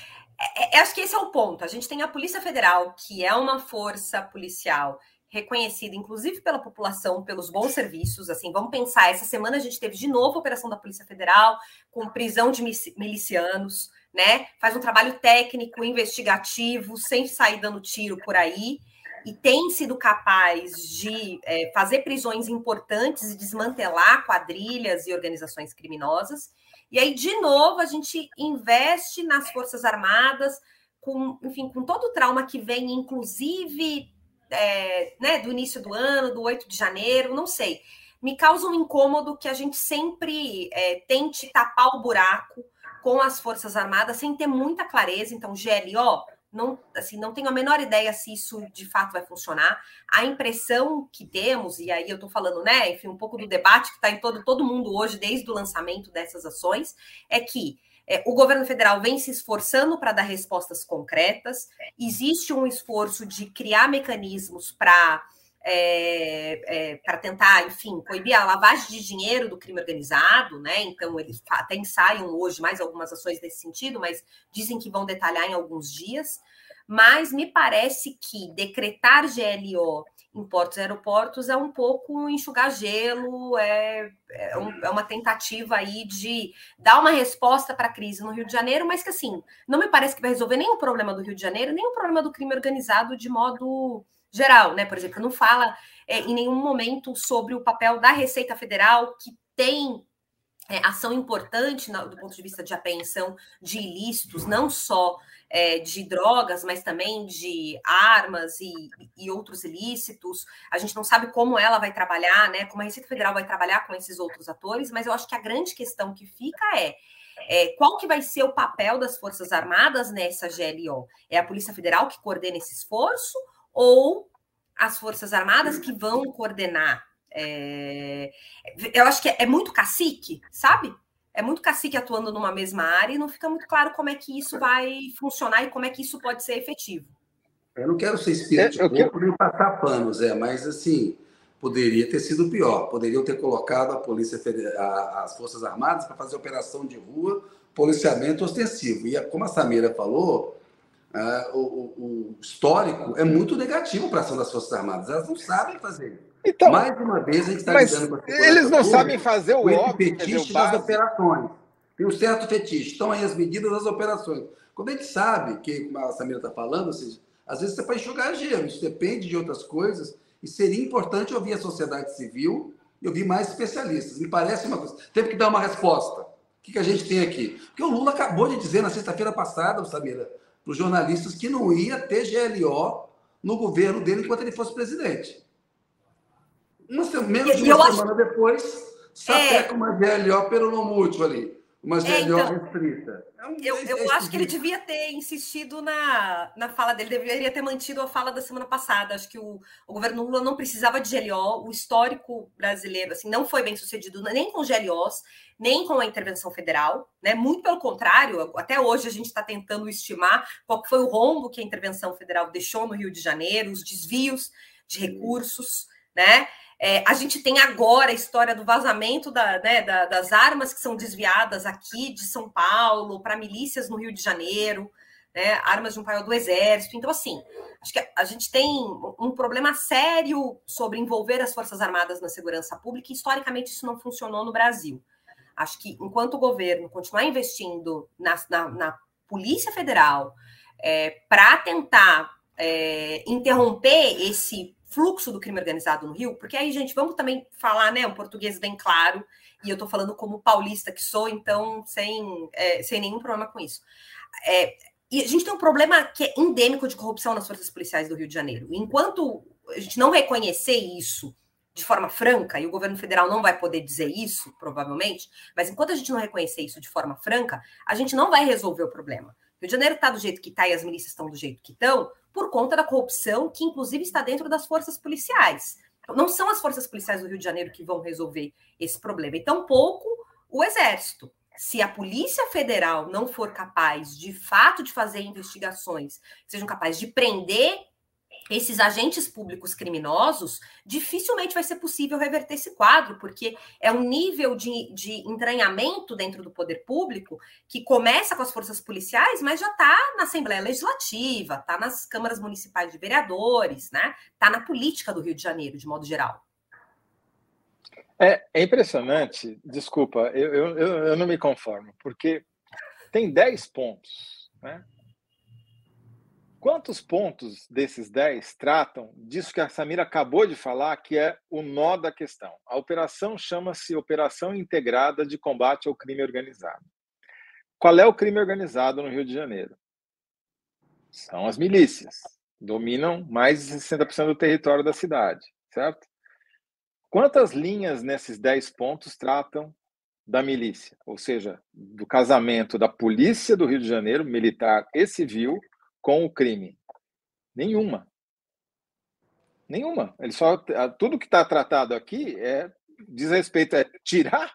É, é, acho que esse é o ponto. A gente tem a Polícia Federal, que é uma força policial reconhecida, inclusive pela população, pelos bons serviços. Assim, vamos pensar, essa semana a gente teve de novo a operação da Polícia Federal com prisão de milicianos, né? Faz um trabalho técnico, investigativo, sem sair dando tiro por aí, e tem sido capaz de é, fazer prisões importantes e desmantelar quadrilhas e organizações criminosas. E aí, de novo, a gente investe nas Forças Armadas, com, enfim, com todo o trauma que vem, inclusive é, né, do início do ano, do 8 de janeiro, não sei. Me causa um incômodo que a gente sempre é, tente tapar o buraco com as Forças Armadas sem ter muita clareza. Então, GLO, não, assim, não tenho a menor ideia se isso de fato vai funcionar. A impressão que temos, e aí eu estou falando, né, enfim, um pouco do debate que está em todo, todo mundo hoje, desde o lançamento dessas ações, é que é, o governo federal vem se esforçando para dar respostas concretas, existe um esforço de criar mecanismos para. É, é, para tentar, enfim, coibir a lavagem de dinheiro do crime organizado, né? Então, eles até ensaiam hoje mais algumas ações nesse sentido, mas dizem que vão detalhar em alguns dias. Mas me parece que decretar GLO em portos e aeroportos é um pouco enxugar gelo, é, é, um, é uma tentativa aí de dar uma resposta para a crise no Rio de Janeiro, mas que assim, não me parece que vai resolver nem o problema do Rio de Janeiro, nem o problema do crime organizado de modo geral, né? Por exemplo, não fala é, em nenhum momento sobre o papel da Receita Federal, que tem é, ação importante do ponto de vista de apreensão de ilícitos, não só é, de drogas, mas também de armas e, e, outros ilícitos. A gente não sabe como ela vai trabalhar, né? Como a Receita Federal vai trabalhar com esses outros atores, mas eu acho que a grande questão que fica é, é qual que vai ser o papel das Forças Armadas nessa GLO? É a Polícia Federal que coordena esse esforço ou as Forças Armadas que vão coordenar? É... Eu acho que é, é muito cacique, sabe? é muito cacique atuando numa mesma área e não fica muito claro como é que isso vai funcionar e como é que isso pode ser efetivo. Eu não quero ser espírito de corpo quero... nem passar panos, é, mas assim, poderia ter sido pior. Poderiam ter colocado a Polícia Federal, as Forças Armadas para fazer operação de rua, policiamento ostensivo. E como a Samira falou, uh, o, o, histórico é muito negativo para a ação das Forças Armadas. Elas não sabem fazer isso. Então, Mais uma vez, a gente está lidando com a Eles não sabem fazer o óbvio. fetiche das operações. Tem um certo fetiche. Estão aí as medidas das operações. Quando a gente sabe que, como a Samira está falando, ou seja, às vezes você pode enxugar gelo, isso depende de outras coisas, e seria importante ouvir a sociedade civil e ouvir mais especialistas. Me parece uma coisa. Teve que dar uma resposta. O que, que a gente tem aqui? Porque o Lula acabou de dizer na sexta-feira passada, Samira, para os jornalistas que não ia ter GLO no governo dele enquanto ele fosse presidente. Uma semana, menos de uma semana acho... depois, sapeca é... uma GLO peronomútil ali. Uma GLO é, então, restrita. É um, eu, eu acho que ele devia ter insistido na, na fala dele, deveria ter mantido a fala da semana passada. Acho que o, o governo Lula não precisava de GLO, o histórico brasileiro assim, não foi bem sucedido nem com GLOs, nem com a intervenção federal, né? Muito pelo contrário, até hoje a gente está tentando estimar qual foi o rombo que a intervenção federal deixou no Rio de Janeiro, os desvios de recursos, né? É, a gente tem agora a história do vazamento da, né, da, das armas que são desviadas aqui de São Paulo para milícias no Rio de Janeiro. né, armas de um painel do exército. Então, assim, acho que a gente tem um problema sério sobre envolver as Forças Armadas na segurança pública, e historicamente isso não funcionou no Brasil. Acho que enquanto o governo continuar investindo na, na, na Polícia Federal é, para tentar é, interromper esse fluxo do crime organizado no Rio, porque aí, gente, vamos também falar, né, um português bem claro, e eu estou falando como paulista que sou, então sem, é, sem nenhum problema com isso. É, e a gente tem um problema que é endêmico de corrupção nas forças policiais do Rio de Janeiro. Enquanto a gente não reconhecer isso de forma franca, e o governo federal não vai poder dizer isso, provavelmente, mas enquanto a gente não reconhecer isso de forma franca, a gente não vai resolver o problema. Rio de Janeiro está do jeito que está e as milícias estão do jeito que estão, por conta da corrupção que, inclusive, está dentro das forças policiais. Não são as forças policiais do Rio de Janeiro que vão resolver esse problema, e tampouco o Exército se a Polícia Federal não for capaz, de fato, de fazer investigações, sejam capazes de prender esses agentes públicos criminosos, dificilmente vai ser possível reverter esse quadro, porque é um nível de, de entranhamento dentro do poder público que começa com as forças policiais, mas já está na Assembleia Legislativa, está nas câmaras municipais de vereadores, né? Está na política do Rio de Janeiro, de modo geral. É, é impressionante, desculpa, eu, eu, eu não me conformo, porque tem 10 pontos, né? Quantos pontos desses 10 tratam disso que a Samira acabou de falar, que é o nó da questão? A operação chama-se Operação Integrada de Combate ao Crime Organizado. Qual é o crime organizado no Rio de Janeiro? São as milícias. Dominam mais de 60% do território da cidade, certo? Quantas linhas nesses 10 pontos tratam da milícia? Ou seja, do casamento da polícia do Rio de Janeiro, militar e civil, com o crime? Nenhuma. Nenhuma. Ele só tudo que está tratado aqui é diz respeito a tirar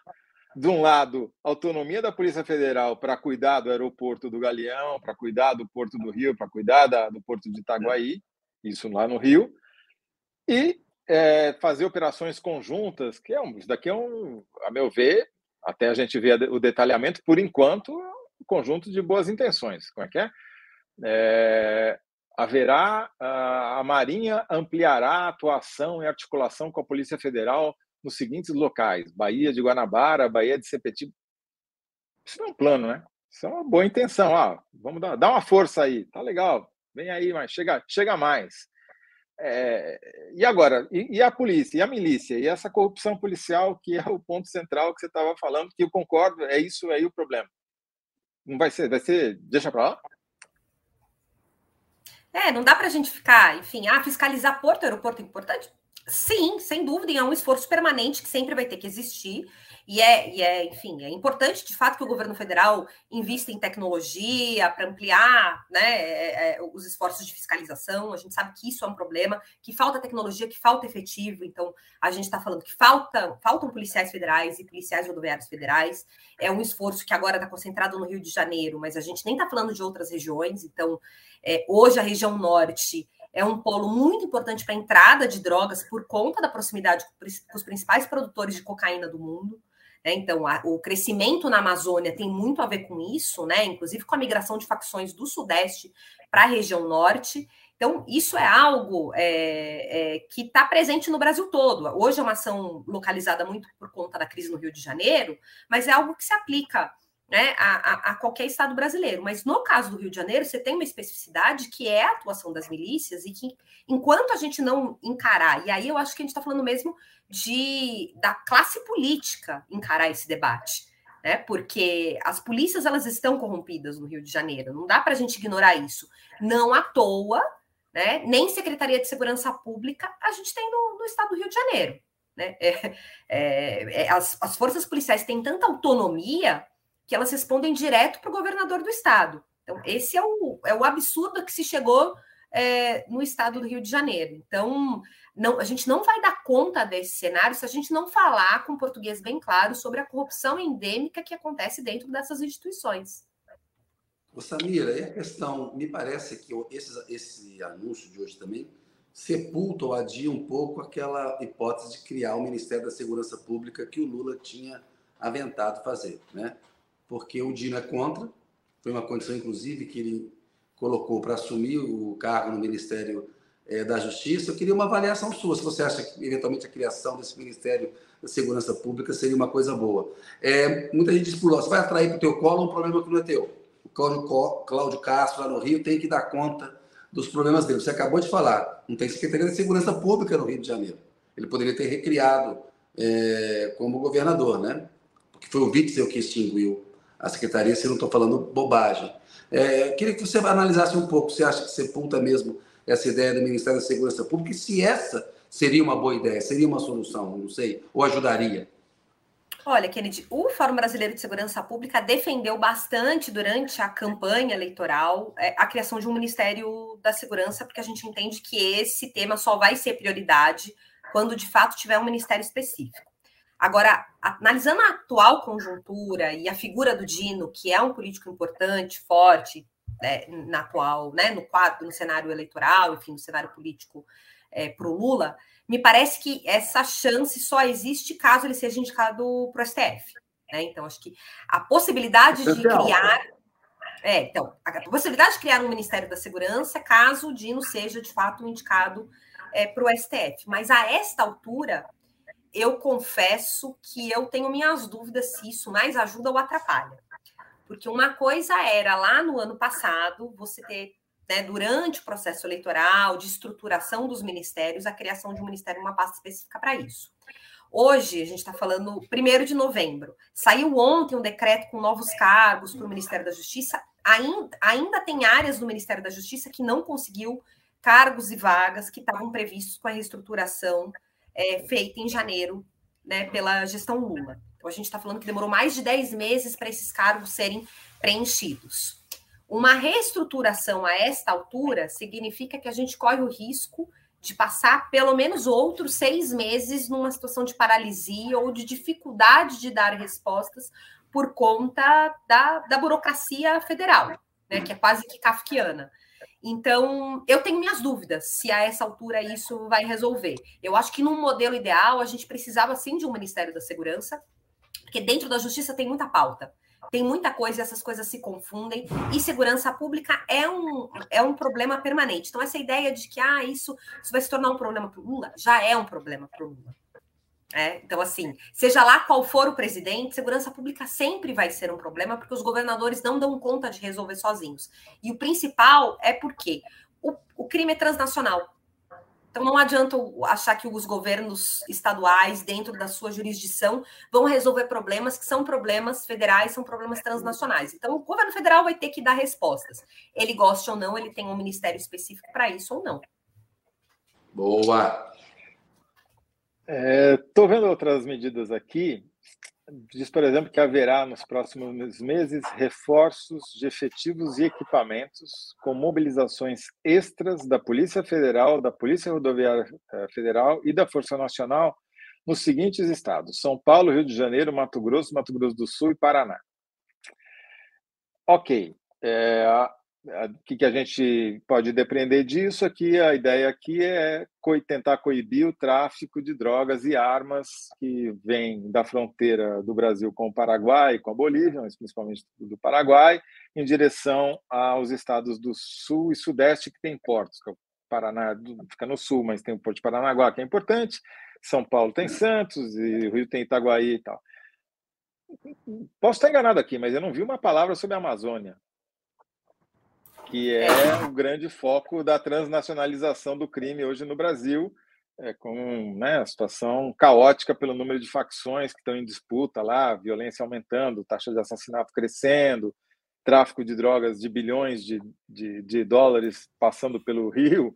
de um lado autonomia da Polícia Federal para cuidar do aeroporto do Galeão, para cuidar do Porto do Rio, para cuidar da, do Porto de Itaguaí, isso lá no Rio, e é, fazer operações conjuntas, que é um, isso daqui é um, a meu ver, até a gente ver o detalhamento, por enquanto, um conjunto de boas intenções. Como é que é? É haverá, a, Marinha ampliará a atuação e articulação com a Polícia Federal nos seguintes locais: Bahia de Guanabara, Bahia de Sepetiba. Isso não é um plano, né? Isso é uma boa intenção. Ah, vamos dar, dar uma força aí, tá legal, vem aí, mas chega, chega mais. É, e agora, e, e, a polícia, e a milícia, e essa corrupção policial, que é o ponto central que você estava falando, que eu concordo, é isso aí o problema. Não vai ser, vai ser, deixa para lá? É, não dá para a gente ficar, enfim, ah, fiscalizar porto, aeroporto é importante? Sim, sem dúvida, é um esforço permanente que sempre vai ter que existir. E é, e é, enfim, é importante de fato que o governo federal invista em tecnologia para ampliar né, é, é, os esforços de fiscalização. A gente sabe que isso é um problema, que falta tecnologia, que falta efetivo. Então, a gente está falando que falta, faltam policiais federais e policiais rodoviários federais. É um esforço que agora está concentrado no Rio de Janeiro, mas a gente nem está falando de outras regiões. Então, é, hoje a região norte é um polo muito importante para a entrada de drogas por conta da proximidade com os principais produtores de cocaína do mundo. Né? Então, a, o crescimento na Amazônia tem muito a ver com isso, né? inclusive com a migração de facções do Sudeste para a região Norte. Então, isso é algo é, é, que está presente no Brasil todo. Hoje é uma ação localizada muito por conta da crise no Rio de Janeiro, mas é algo que se aplica né, a, a, a, qualquer estado brasileiro. Mas no caso do Rio de Janeiro, você tem uma especificidade que é a atuação das milícias e que, enquanto a gente não encarar, e aí eu acho que a gente está falando mesmo de da classe política encarar esse debate. Né, porque as polícias elas estão corrompidas no Rio de Janeiro, não dá para a gente ignorar isso. Não à toa, né, nem Secretaria de Segurança Pública a gente tem no, no estado do Rio de Janeiro. Né? *laughs* É, é, é, as, as forças policiais têm tanta autonomia que elas respondem direto para o governador do estado. Então, esse é o, é o absurdo que se chegou é, no estado do Rio de Janeiro. Então, não, a gente não vai dar conta desse cenário se a gente não falar com português bem claro sobre a corrupção endêmica que acontece dentro dessas instituições. Ô Samira, e a questão, me parece que esse, esse anúncio de hoje também sepulta ou adia um pouco aquela hipótese de criar o Ministério da Segurança Pública que o Lula tinha aventado fazer, né? Porque o Dino é contra, foi uma condição, inclusive, que ele colocou para assumir o cargo no Ministério é, da Justiça. Eu queria uma avaliação sua, se você acha que, eventualmente, a criação desse Ministério da Segurança Pública seria uma coisa boa. É, muita gente diz você vai atrair para o teu colo um problema que não é teu. O Cláudio Castro, lá no Rio, tem que dar conta dos problemas dele. Você acabou de falar, não tem Secretaria de Segurança Pública no Rio de Janeiro. Ele poderia ter recriado é, como governador, né? Porque foi o Witzel que extinguiu a secretaria, se não estou falando bobagem. É, queria que você analisasse um pouco, você acha que sepulta mesmo essa ideia do Ministério da Segurança Pública, e se essa seria uma boa ideia, seria uma solução, não sei, ou ajudaria? Olha, Kennedy, o Fórum Brasileiro de Segurança Pública defendeu bastante durante a campanha eleitoral é, a criação de um Ministério da Segurança, porque a gente entende que esse tema só vai ser prioridade quando de fato tiver um ministério específico. Agora, analisando a atual conjuntura e a figura do Dino, que é um político importante, forte, né, na atual, né, no quadro, no cenário eleitoral, enfim, no cenário político é, para o Lula, me parece que essa chance só existe caso ele seja indicado para o STF. Né? Então, acho que a possibilidade de criar. É, então, a possibilidade de criar um Ministério da Segurança, caso o Dino seja de fato indicado é, para o STF. Mas a esta altura, eu confesso que eu tenho minhas dúvidas se isso mais ajuda ou atrapalha. Porque uma coisa era lá no ano passado você ter, né, durante o processo eleitoral, de estruturação dos ministérios, a criação de um ministério, uma pasta específica para isso. Hoje, a gente está falando 1 de novembro. Saiu ontem um decreto com novos cargos para o Ministério da Justiça. Ainda, ainda tem áreas do Ministério da Justiça que não conseguiu cargos e vagas que estavam previstos com a reestruturação é, feita em janeiro né, pela gestão Lula. Então, a gente está falando que demorou mais de 10 meses para esses cargos serem preenchidos. Uma reestruturação a esta altura significa que a gente corre o risco de passar pelo menos outros seis meses numa situação de paralisia ou de dificuldade de dar respostas por conta da, da burocracia federal, né, que é quase que kafkiana. Então, eu tenho minhas dúvidas se a essa altura isso vai resolver. Eu acho que num modelo ideal, a gente precisava sim de um Ministério da Segurança, porque dentro da justiça tem muita pauta, tem muita coisa e essas coisas se confundem, e segurança pública é um, é um problema permanente. Então, essa ideia de que ah, isso, isso vai se tornar um problema para o Lula, já é um problema para o Lula. É, então, assim, seja lá qual for o presidente, segurança pública sempre vai ser um problema, porque os governadores não dão conta de resolver sozinhos. E o principal é porque o, o crime é transnacional. Então não adianta achar que os governos estaduais, dentro da sua jurisdição, vão resolver problemas que são problemas federais, são problemas transnacionais. Então o governo federal vai ter que dar respostas. Ele gosta ou não, ele tem um ministério específico para isso ou não. Boa. Estou é, vendo outras medidas aqui. Diz, por exemplo, que haverá nos próximos meses reforços de efetivos e equipamentos com mobilizações extras da Polícia Federal, da Polícia Rodoviária eh, Federal e da Força Nacional nos seguintes estados: São Paulo, Rio de Janeiro, Mato Grosso, Mato Grosso do Sul e Paraná. Ok. É, o que, que a gente pode depreender disso aqui? A ideia aqui é tentar coibir o tráfico de drogas e armas que vem da fronteira do Brasil com o Paraguai, com a Bolívia, mas principalmente do Paraguai, em direção aos estados do Sul e Sudeste que tem portos. Que é o Paraná fica no Sul, mas tem o Porto de Paranaguá, que é importante. São Paulo tem Santos e Rio tem Itaguaí e tal. Posso estar enganado aqui, mas eu não vi uma palavra sobre a Amazônia que é, é o grande foco da transnacionalização do crime hoje no Brasil, é, com né, a situação caótica pelo número de facções que estão em disputa lá, violência aumentando, taxa de assassinato crescendo, tráfico de drogas de bilhões de, de, de dólares passando pelo Rio.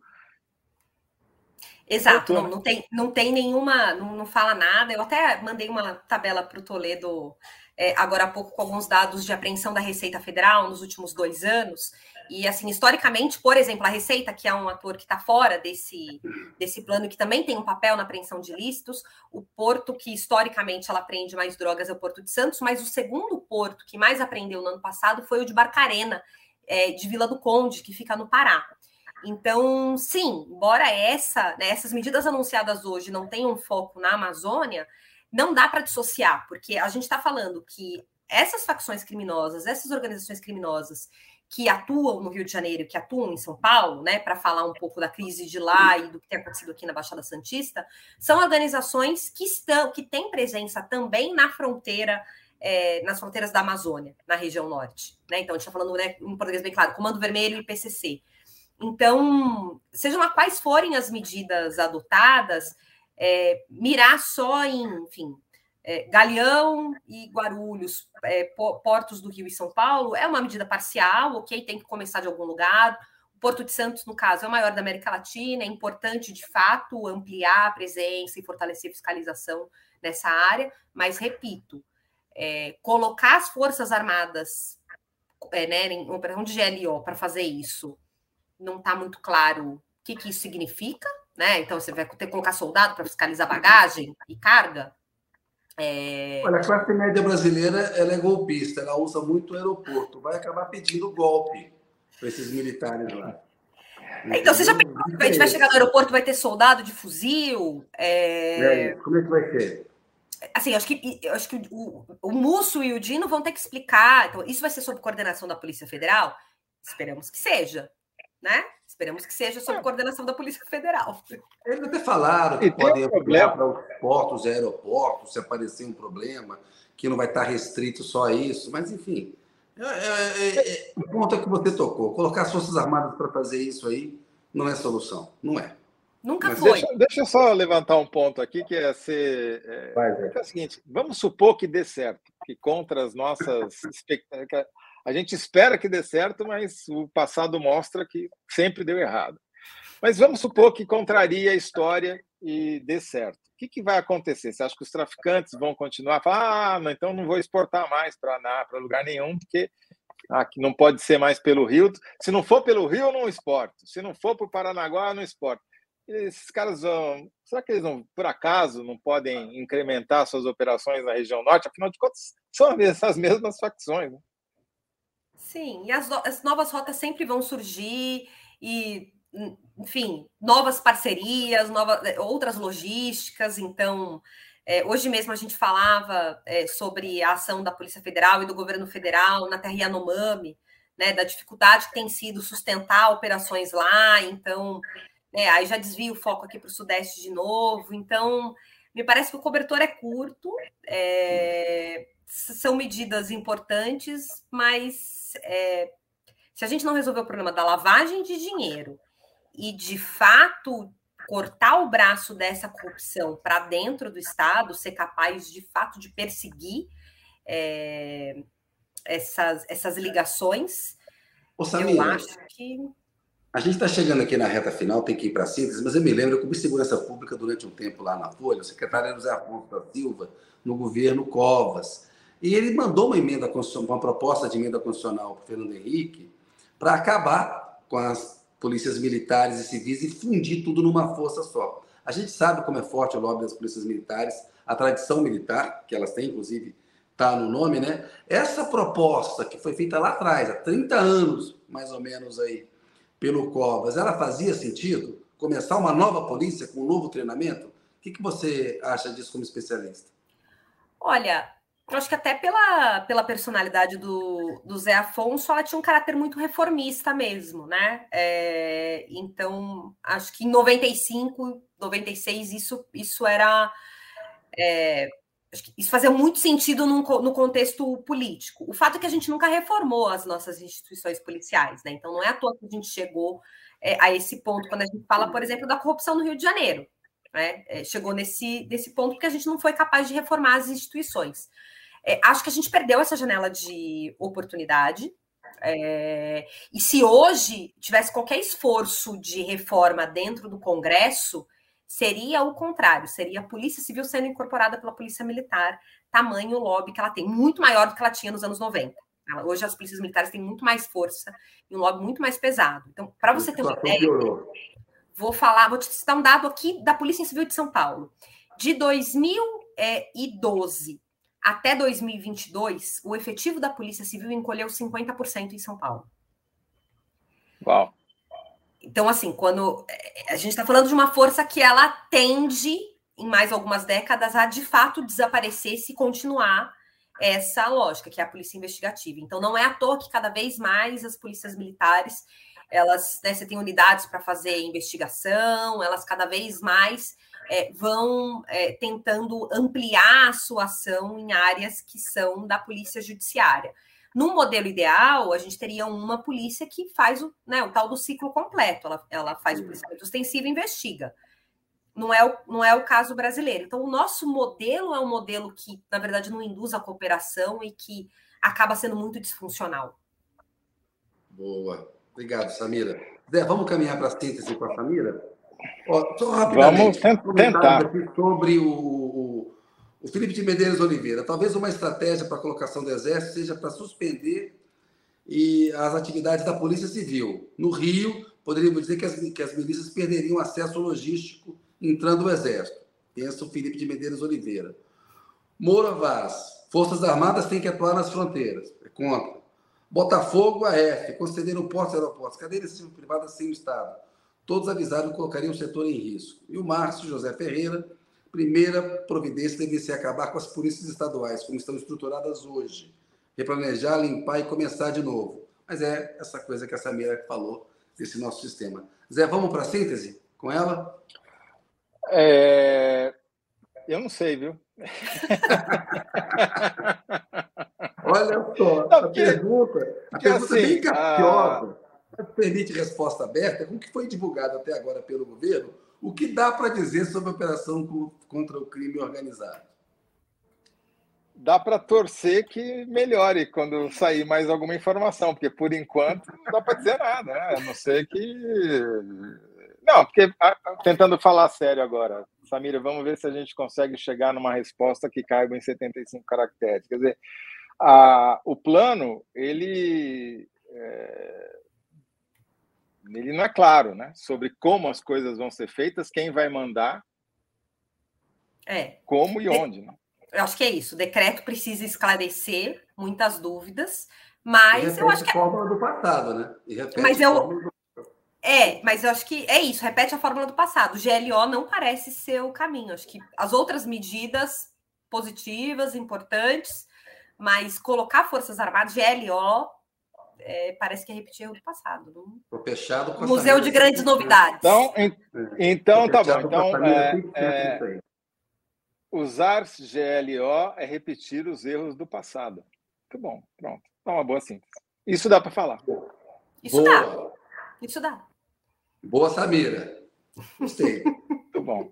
Exato, não, não, tem, não tem nenhuma, não, não fala nada. Eu até mandei uma tabela para o Toledo é, agora há pouco com alguns dados de apreensão da Receita Federal nos últimos dois anos. E, assim, historicamente, por exemplo, a Receita, que é um ator que está fora desse, desse plano, que também tem um papel na apreensão de ilícitos, o porto que, historicamente, ela apreende mais drogas é o Porto de Santos, mas o segundo porto que mais apreendeu no ano passado foi o de Barcarena, é, de Vila do Conde, que fica no Pará. Então, sim, embora essa, né, essas medidas anunciadas hoje não tenham foco na Amazônia, não dá para dissociar, porque a gente está falando que essas facções criminosas, essas organizações criminosas que atuam no Rio de Janeiro, que atuam em São Paulo, né, para falar um pouco da crise de lá e do que tem acontecido aqui na Baixada Santista, são organizações que estão, que têm presença também na fronteira, é, nas fronteiras da Amazônia, na região norte. Né? Então, a gente está falando né, em português bem claro, Comando Vermelho e PCC. Então, sejam lá quais forem as medidas adotadas, é, mirar só em, enfim, é, Galeão e Guarulhos, é, portos do Rio e São Paulo, é uma medida parcial, ok, tem que começar de algum lugar. O Porto de Santos, no caso, é o maior da América Latina, é importante, de fato, ampliar a presença e fortalecer a fiscalização nessa área, mas, repito, é, colocar as Forças Armadas é, né, em operação de GLO para fazer isso, não está muito claro o que, que isso significa, né? Então, você vai ter que colocar soldado para fiscalizar bagagem e carga, é... Olha, a classe média brasileira ela é golpista, ela usa muito o aeroporto, vai acabar pedindo golpe para esses militares lá. Então, você já pensou que a gente vai chegar no aeroporto vai ter soldado de fuzil? É... Como é que vai ser? Assim, acho que, acho que o, o Musso e o Dino vão ter que explicar. Então, isso vai ser sob coordenação da Polícia Federal? Esperamos que seja, né? Esperamos que seja sob é. coordenação da Polícia Federal. *laughs* Eles até falaram que podem ampliar para os portos e aeroportos se aparecer um problema, que não vai estar restrito só a isso, mas enfim. É, é, é, o ponto é que você tocou. Colocar as Forças Armadas para fazer isso aí não é solução. Não é. Nunca Mas foi. Deixa, deixa, eu só levantar um ponto aqui que é ser. É, Vai, é. é o seguinte: vamos supor que dê certo, que contra as nossas expectativas. A gente espera que dê certo, mas o passado mostra que sempre deu errado. Mas vamos supor que contraria a história e dê certo. O que, que vai acontecer? Você acha que os traficantes vão continuar falar, ah, não, então não vou exportar mais para lugar nenhum, porque ah, que não pode ser mais pelo Rio. Se não for pelo Rio, não exporto. Se não for para o Paranaguá, não exporto. Esses caras vão. Será que eles por acaso, não podem incrementar suas operações na região norte? Afinal de contas, são as mesmas facções. Né? Sim, e as, as novas rotas sempre vão surgir e, enfim, novas parcerias, novas, eh, outras logísticas. Então, é, hoje mesmo a gente falava é, sobre a ação da Polícia Federal e do governo federal na terra Yanomami, né, da dificuldade que tem sido sustentar operações lá. Então, né, aí já desvio o foco aqui para o Sudeste de novo. Então, me parece que o cobertor é curto, é, são medidas importantes, mas é, se a gente não resolver o problema da lavagem de dinheiro e, de fato, cortar o braço dessa corrupção para dentro do Estado, ser capaz, de fato, de perseguir é, essas, essas ligações, Ô, Samir, eu acho que. A gente está chegando aqui na reta final, tem que ir para a síntese, mas eu me lembro eu cobri segurança pública durante um tempo lá na Folha, o secretário era José Afonso da Silva, no governo Covas. E ele mandou uma emenda uma proposta de emenda constitucional para o Fernando Henrique para acabar com as polícias militares e civis e fundir tudo numa força só. A gente sabe como é forte o lobby das polícias militares, a tradição militar, que elas têm, inclusive, está no nome, né? Essa proposta que foi feita lá atrás, há 30 anos, mais ou menos aí, pelo Covas, ela fazia sentido? Começar uma nova polícia com um novo treinamento? O que, que você acha disso como especialista? Olha, eu acho que até pela, pela personalidade do, do Zé Afonso, ela tinha um caráter muito reformista mesmo, né? É, então, acho que em 95, 96, isso, isso era. É, isso fazia muito sentido no, no contexto político. O fato é que a gente nunca reformou as nossas instituições policiais, né? Então, não é à toa que a gente chegou é, a esse ponto quando a gente fala, por exemplo, da corrupção no Rio de Janeiro. Né? É, chegou nesse, nesse ponto porque a gente não foi capaz de reformar as instituições. É, acho que a gente perdeu essa janela de oportunidade. É, e se hoje tivesse qualquer esforço de reforma dentro do Congresso, seria o contrário, seria a Polícia Civil sendo incorporada pela Polícia Militar, tamanho lobby que ela tem, muito maior do que ela tinha nos anos 90. Hoje as polícias militares têm muito mais força e um lobby muito mais pesado. Então, para você ter uma ideia, vou falar, vou te citar um dado aqui da Polícia Civil de São Paulo. De 2012 até 2022, o efetivo da Polícia Civil encolheu 50% em São Paulo. Uau. Então, assim, quando é, a gente está falando de uma força que ela tende, em mais algumas décadas, a de fato desaparecer se continuar essa lógica, que é a polícia investigativa. Então, não é à toa que cada vez mais as polícias militares, elas, né, você tem unidades para fazer investigação, elas cada vez mais é, vão é, tentando ampliar a sua ação em áreas que são da polícia judiciária. No modelo ideal, a gente teria uma polícia que faz o, né, o tal do ciclo completo. Ela, ela faz o policiamento ostensivo e investiga. Não é, o, não é o caso brasileiro. Então, o nosso modelo é um modelo que, na verdade, não induz a cooperação e que acaba sendo muito disfuncional. Boa. Obrigado, Samira. Zé, vamos caminhar para a síntese com a Samira? Ó, só rapidamente, vamos tentar. Sobre o, o Felipe de Medeiros Oliveira, talvez uma estratégia para a colocação do Exército seja para suspender e as atividades da Polícia Civil. No Rio, poderíamos dizer que as, que as milícias perderiam acesso logístico entrando o Exército. Pensa o Felipe de Medeiros Oliveira. Moura Vaz, Forças Armadas têm que atuar nas fronteiras. É contra. Botafogo, AF, concederam portos e aeroportos. Cadê iniciativa privada sem o Estado? Todos avisaram que colocariam o setor em risco. E o Márcio José Ferreira, primeira providência deve ser acabar com as polícias estaduais, como estão estruturadas hoje. Replanejar, limpar e começar de novo. Mas é essa coisa que a Samira falou desse nosso sistema. Zé, vamos para a síntese com ela? É... Eu não sei, viu? *laughs* Olha só, não, porque, a pergunta, a pergunta assim, bem capciosa, a... permite resposta aberta, com o que foi divulgado até agora pelo governo, o que dá para dizer sobre a operação contra o crime organizado? Dá para torcer que melhore quando sair mais alguma informação, porque por enquanto não dá para dizer nada, né? A não ser que. Não, porque tentando falar sério agora, Samira, vamos ver se a gente consegue chegar numa resposta que caiba em 75 caracteres. Quer dizer, a, o plano, ele. É, ele não é claro, né? Sobre como as coisas vão ser feitas, quem vai mandar, é. como e onde. Né? Eu acho que é isso. O decreto precisa esclarecer muitas dúvidas, mas eu acho que. A fórmula do passado, né? mas eu. Do... É, mas eu acho que é isso, repete a fórmula do passado. O GLO não parece ser o caminho. Acho que as outras medidas positivas, importantes, mas colocar Forças Armadas, GLO, é, parece que é repetir o do passado. Não... fechado com Museu de Grandes Novidades. Então, em, então tá bom. Então, é, é, usar GLO é repetir os erros do passado. Muito bom, pronto. Tá uma boa síntese. Isso dá para falar. Isso boa. dá. Isso dá. Boa, Samira. Gostei. Muito bom.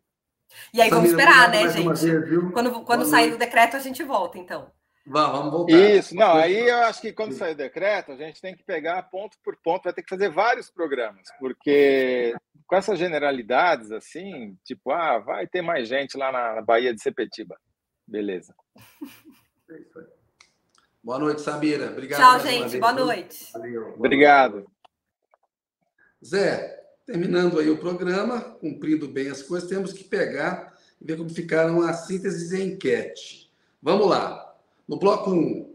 E aí, Samira, vamos esperar, né, gente? Vez, quando quando sair o decreto, a gente volta, então. Vamos voltar. Isso, não, aí eu acho que quando sair o decreto, a gente tem que pegar ponto por ponto, vai ter que fazer vários programas, porque com essas generalidades, assim, tipo, ah, vai ter mais gente lá na Bahia de Sepetiba. Beleza. É isso aí. Boa noite, Samira. Obrigado. Tchau, gente. Boa noite. Valeu. Obrigado. Zé, terminando aí o programa, cumprindo bem as coisas, temos que pegar e ver como ficaram as sínteses e enquete. Vamos lá. No bloco 1,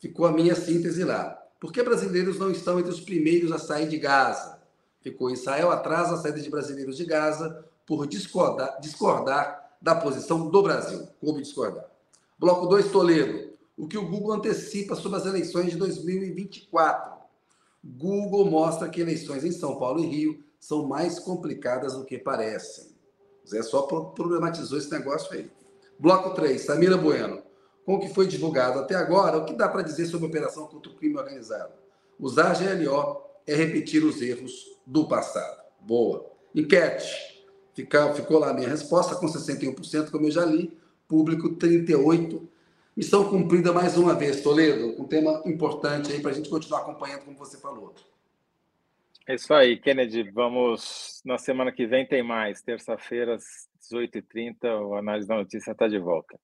ficou a minha síntese lá. Por que brasileiros não estão entre os primeiros a sair de Gaza? Ficou Israel atrás da saída de brasileiros de Gaza por discordar, discordar da posição do Brasil. Coube discordar. Bloco 2, Toledo. O que o Google antecipa sobre as eleições de 2024? Google mostra que eleições em São Paulo e Rio são mais complicadas do que parecem. Zé só problematizou esse negócio aí. Bloco 3, Samira Bueno com o que foi divulgado até agora, o que dá para dizer sobre a operação contra o crime organizado? Usar GLO é repetir os erros do passado. Boa. Enquete. Fica, ficou lá a minha resposta, com 61%, como eu já li. Público 38%. Missão cumprida mais uma vez, Toledo. Um tema importante aí para a gente continuar acompanhando, como você falou. É isso aí, Kennedy. Vamos. Na semana que vem tem mais. Terça-feira, às 18h30, o Análise da Notícia está de volta.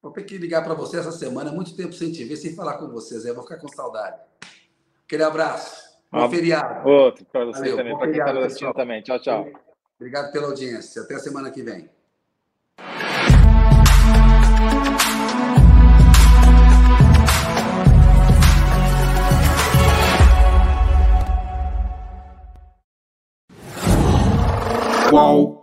Vou ter que ligar para você essa semana, É muito tempo sem te ver, sem falar com vocês. Eu Vou ficar com saudade. Aquele abraço. Bom feriado. Outro, para você Valeu, também, para quem está assistindo também. Tchau, tchau. Obrigado pela audiência. Até a semana que vem. Qual?